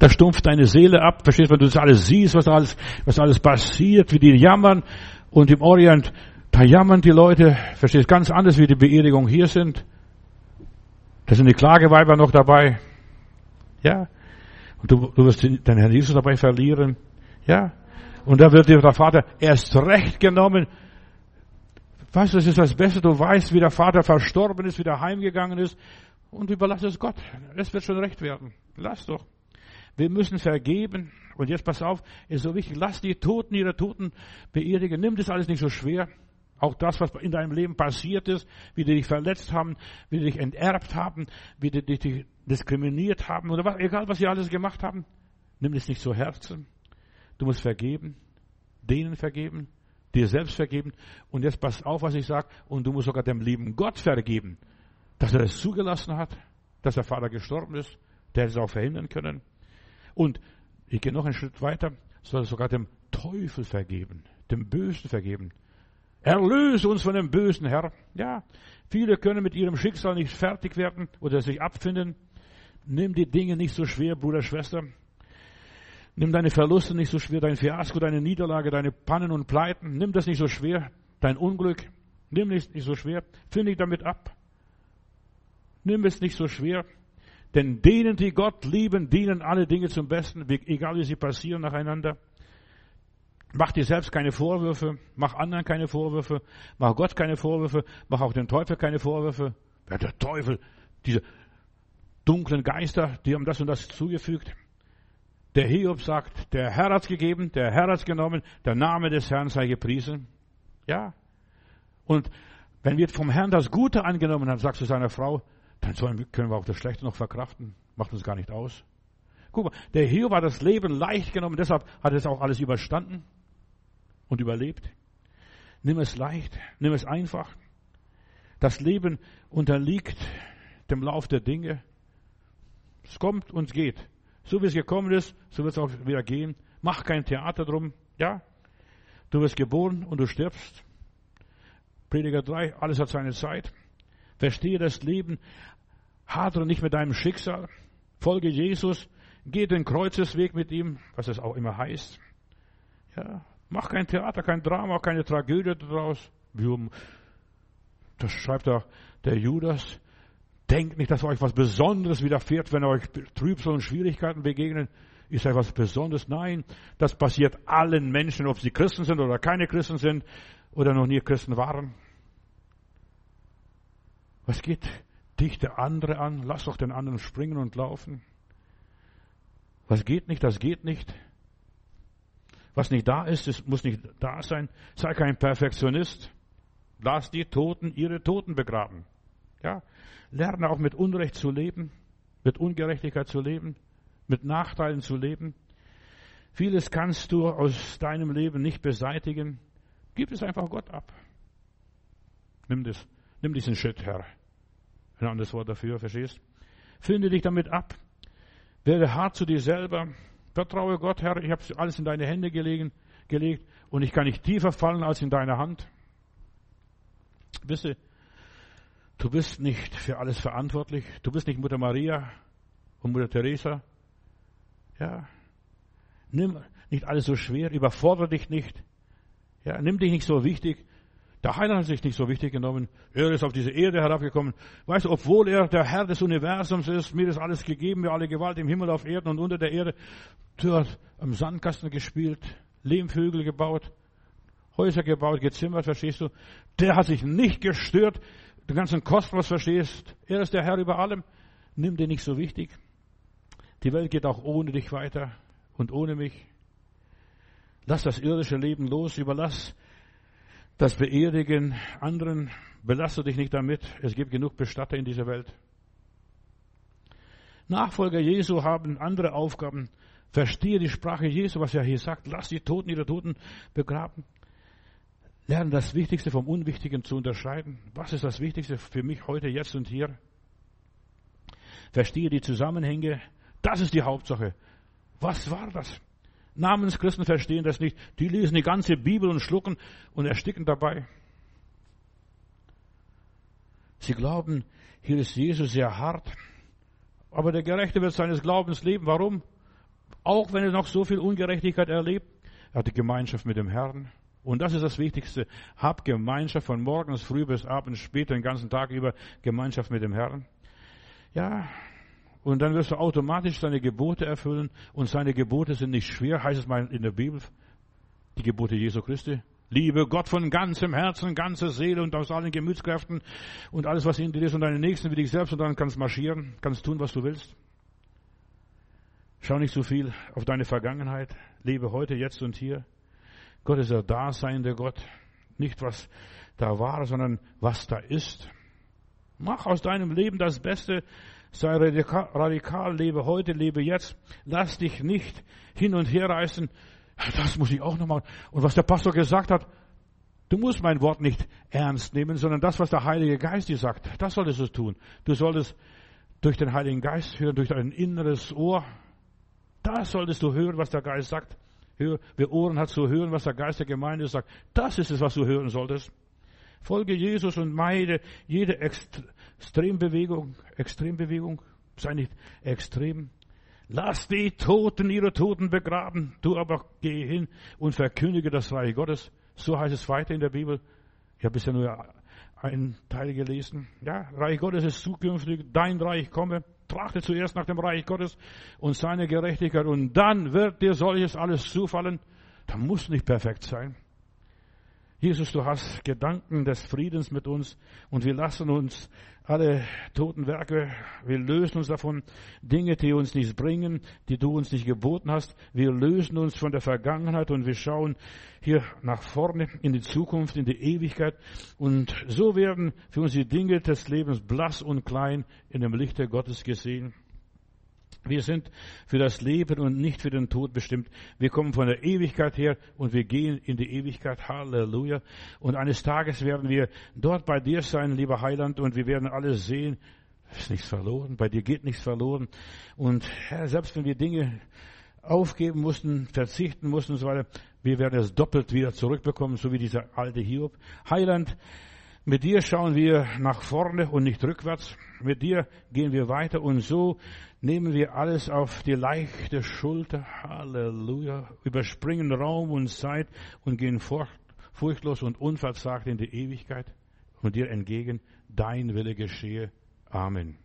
da stumpft deine Seele ab. Verstehst du, wenn du das alles siehst, was alles, was alles passiert, wie die jammern. Und im Orient, da jammern die Leute. Verstehst du, ganz anders, wie die Beerdigungen hier sind. Da sind die Klageweiber noch dabei. Ja. Und du, du wirst deinen Herrn Jesus dabei verlieren. Ja. Und da wird dir der Vater erst recht genommen. Weißt du, das ist das Beste. Du weißt, wie der Vater verstorben ist, wie der heimgegangen ist. Und überlass es Gott. Es wird schon recht werden. Lass doch. Wir müssen vergeben. Und jetzt pass auf, ist so wichtig. Lass die Toten ihre Toten beerdigen. Nimm das alles nicht so schwer. Auch das, was in deinem Leben passiert ist, wie die dich verletzt haben, wie die dich enterbt haben, wie die dich diskriminiert haben oder was, egal was sie alles gemacht haben, nimm das nicht zu Herzen. Du musst vergeben, denen vergeben, dir selbst vergeben und jetzt pass auf, was ich sage und du musst sogar dem lieben Gott vergeben, dass er es zugelassen hat, dass der Vater gestorben ist, der hätte es auch verhindern können. Und ich gehe noch einen Schritt weiter, soll sogar dem Teufel vergeben, dem Bösen vergeben. Erlöse uns von dem bösen Herr. Ja, viele können mit ihrem Schicksal nicht fertig werden oder sich abfinden. Nimm die Dinge nicht so schwer, Bruder, Schwester. Nimm deine Verluste nicht so schwer, dein Fiasko, deine Niederlage, deine Pannen und Pleiten. Nimm das nicht so schwer, dein Unglück. Nimm es nicht so schwer. Finde dich damit ab. Nimm es nicht so schwer. Denn denen, die Gott lieben, dienen alle Dinge zum Besten, egal wie sie passieren nacheinander. Mach dir selbst keine Vorwürfe, mach anderen keine Vorwürfe, mach Gott keine Vorwürfe, mach auch dem Teufel keine Vorwürfe. Wer der Teufel, diese dunklen Geister, die haben das und das zugefügt. Der Hiob sagt, der Herr hat's gegeben, der Herr hat's genommen, der Name des Herrn sei gepriesen. Ja. Und wenn wir vom Herrn das Gute angenommen haben, sagst du seiner Frau, dann können wir auch das Schlechte noch verkraften. Macht uns gar nicht aus. Guck mal, der Hiob hat das Leben leicht genommen, deshalb hat er es auch alles überstanden und überlebt. Nimm es leicht, nimm es einfach. Das Leben unterliegt dem Lauf der Dinge. Es kommt und geht. So wie es gekommen ist, so wird es auch wieder gehen. Mach kein Theater drum. Ja? Du wirst geboren und du stirbst. Prediger 3, alles hat seine Zeit. Verstehe das Leben. Hadere nicht mit deinem Schicksal. Folge Jesus. Geh den Kreuzesweg mit ihm, was es auch immer heißt. Ja, Mach kein Theater, kein Drama, keine Tragödie daraus. Das schreibt auch der Judas. Denkt nicht, dass euch was Besonderes widerfährt, wenn euch Trübsal und Schwierigkeiten begegnen. Ist euch was Besonderes? Nein, das passiert allen Menschen, ob sie Christen sind oder keine Christen sind oder noch nie Christen waren. Was geht dich der andere an? Lass doch den anderen springen und laufen. Was geht nicht, das geht nicht. Was nicht da ist, es muss nicht da sein. Sei kein Perfektionist. Lass die Toten ihre Toten begraben. Ja. Lerne auch mit Unrecht zu leben, mit Ungerechtigkeit zu leben, mit Nachteilen zu leben. Vieles kannst du aus deinem Leben nicht beseitigen. Gib es einfach Gott ab. Nimm das, nimm diesen Schritt, Herr. Ein anderes Wort dafür, verstehst? Finde dich damit ab. Werde hart zu dir selber. Vertraue Gott, Herr, ich habe alles in deine Hände gelegen, gelegt und ich kann nicht tiefer fallen als in deine Hand. Wisse, du bist nicht für alles verantwortlich. Du bist nicht Mutter Maria und Mutter Teresa. Ja. Nimm nicht alles so schwer, überfordere dich nicht. Ja, nimm dich nicht so wichtig. Der Heiland hat sich nicht so wichtig genommen. Er ist auf diese Erde herabgekommen. Weißt du, obwohl er der Herr des Universums ist, mir ist alles gegeben, mir alle Gewalt im Himmel, auf Erden und unter der Erde. Der hat am Sandkasten gespielt, Lehmvögel gebaut, Häuser gebaut, gezimmert, verstehst du? Der hat sich nicht gestört, den ganzen Kosmos verstehst. Er ist der Herr über allem. Nimm dir nicht so wichtig. Die Welt geht auch ohne dich weiter und ohne mich. Lass das irdische Leben los, überlass Das Beerdigen anderen, belasse dich nicht damit. Es gibt genug Bestatter in dieser Welt. Nachfolger Jesu haben andere Aufgaben. Verstehe die Sprache Jesu, was er hier sagt. Lass die Toten ihre Toten begraben. Lerne das Wichtigste vom Unwichtigen zu unterscheiden. Was ist das Wichtigste für mich heute, jetzt und hier? Verstehe die Zusammenhänge. Das ist die Hauptsache. Was war das? Namenschristen verstehen das nicht. Die lesen die ganze Bibel und schlucken und ersticken dabei. Sie glauben, hier ist Jesus sehr hart. Aber der Gerechte wird seines Glaubens leben. Warum? Auch wenn er noch so viel Ungerechtigkeit erlebt. Er hat die Gemeinschaft mit dem Herrn. Und das ist das Wichtigste. Hab Gemeinschaft von morgens früh bis abends später, den ganzen Tag über Gemeinschaft mit dem Herrn. Ja, und dann wirst du automatisch seine Gebote erfüllen. Und seine Gebote sind nicht schwer, heißt es mal in der Bibel. Die Gebote Jesu Christi. Liebe Gott von ganzem Herzen, ganzer Seele und aus allen Gemütskräften und alles, was in dir ist und deinen Nächsten wie dich selbst und dann kannst marschieren, kannst tun, was du willst. Schau nicht so viel auf deine Vergangenheit. Lebe heute, jetzt und hier. Gott ist der Daseinende Gott. Nicht was da war, sondern was da ist. Mach aus deinem Leben das Beste. Sei radikal, radikal, lebe heute, lebe jetzt. Lass dich nicht hin und her reißen. Das muss ich auch noch machen. Und was der Pastor gesagt hat, du musst mein Wort nicht ernst nehmen, sondern das, was der Heilige Geist dir sagt, das solltest du tun. Du solltest durch den Heiligen Geist hören, durch dein inneres Ohr. Das solltest du hören, was der Geist sagt. wer Ohren hat zu hören, was der Geist der Gemeinde sagt. Das ist es, was du hören solltest. Folge Jesus und meide jede Extrembewegung, Extrembewegung, sei nicht extrem. Lass die Toten ihre Toten begraben, du aber geh hin und verkündige das Reich Gottes. So heißt es weiter in der Bibel. Ich habe bisher nur einen Teil gelesen. Ja, Reich Gottes ist zukünftig, dein Reich komme. Trachte zuerst nach dem Reich Gottes und seine Gerechtigkeit und dann wird dir solches alles zufallen. Da muss nicht perfekt sein. Jesus, du hast Gedanken des Friedens mit uns und wir lassen uns alle toten Werke, wir lösen uns davon, Dinge, die uns nichts bringen, die du uns nicht geboten hast. Wir lösen uns von der Vergangenheit und wir schauen hier nach vorne in die Zukunft, in die Ewigkeit. Und so werden für uns die Dinge des Lebens blass und klein in dem Lichte Gottes gesehen. Wir sind für das Leben und nicht für den Tod bestimmt. Wir kommen von der Ewigkeit her und wir gehen in die Ewigkeit. Halleluja. Und eines Tages werden wir dort bei dir sein, lieber Heiland, und wir werden alles sehen. Es ist nichts verloren. Bei dir geht nichts verloren. Und Herr, selbst wenn wir Dinge aufgeben mussten, verzichten mussten und so weiter, wir werden es doppelt wieder zurückbekommen, so wie dieser alte Hiob. Heiland, mit dir schauen wir nach vorne und nicht rückwärts. Mit dir gehen wir weiter und so nehmen wir alles auf die leichte Schulter. Halleluja. Überspringen Raum und Zeit und gehen furchtlos und unverzagt in die Ewigkeit und dir entgegen. Dein Wille geschehe. Amen.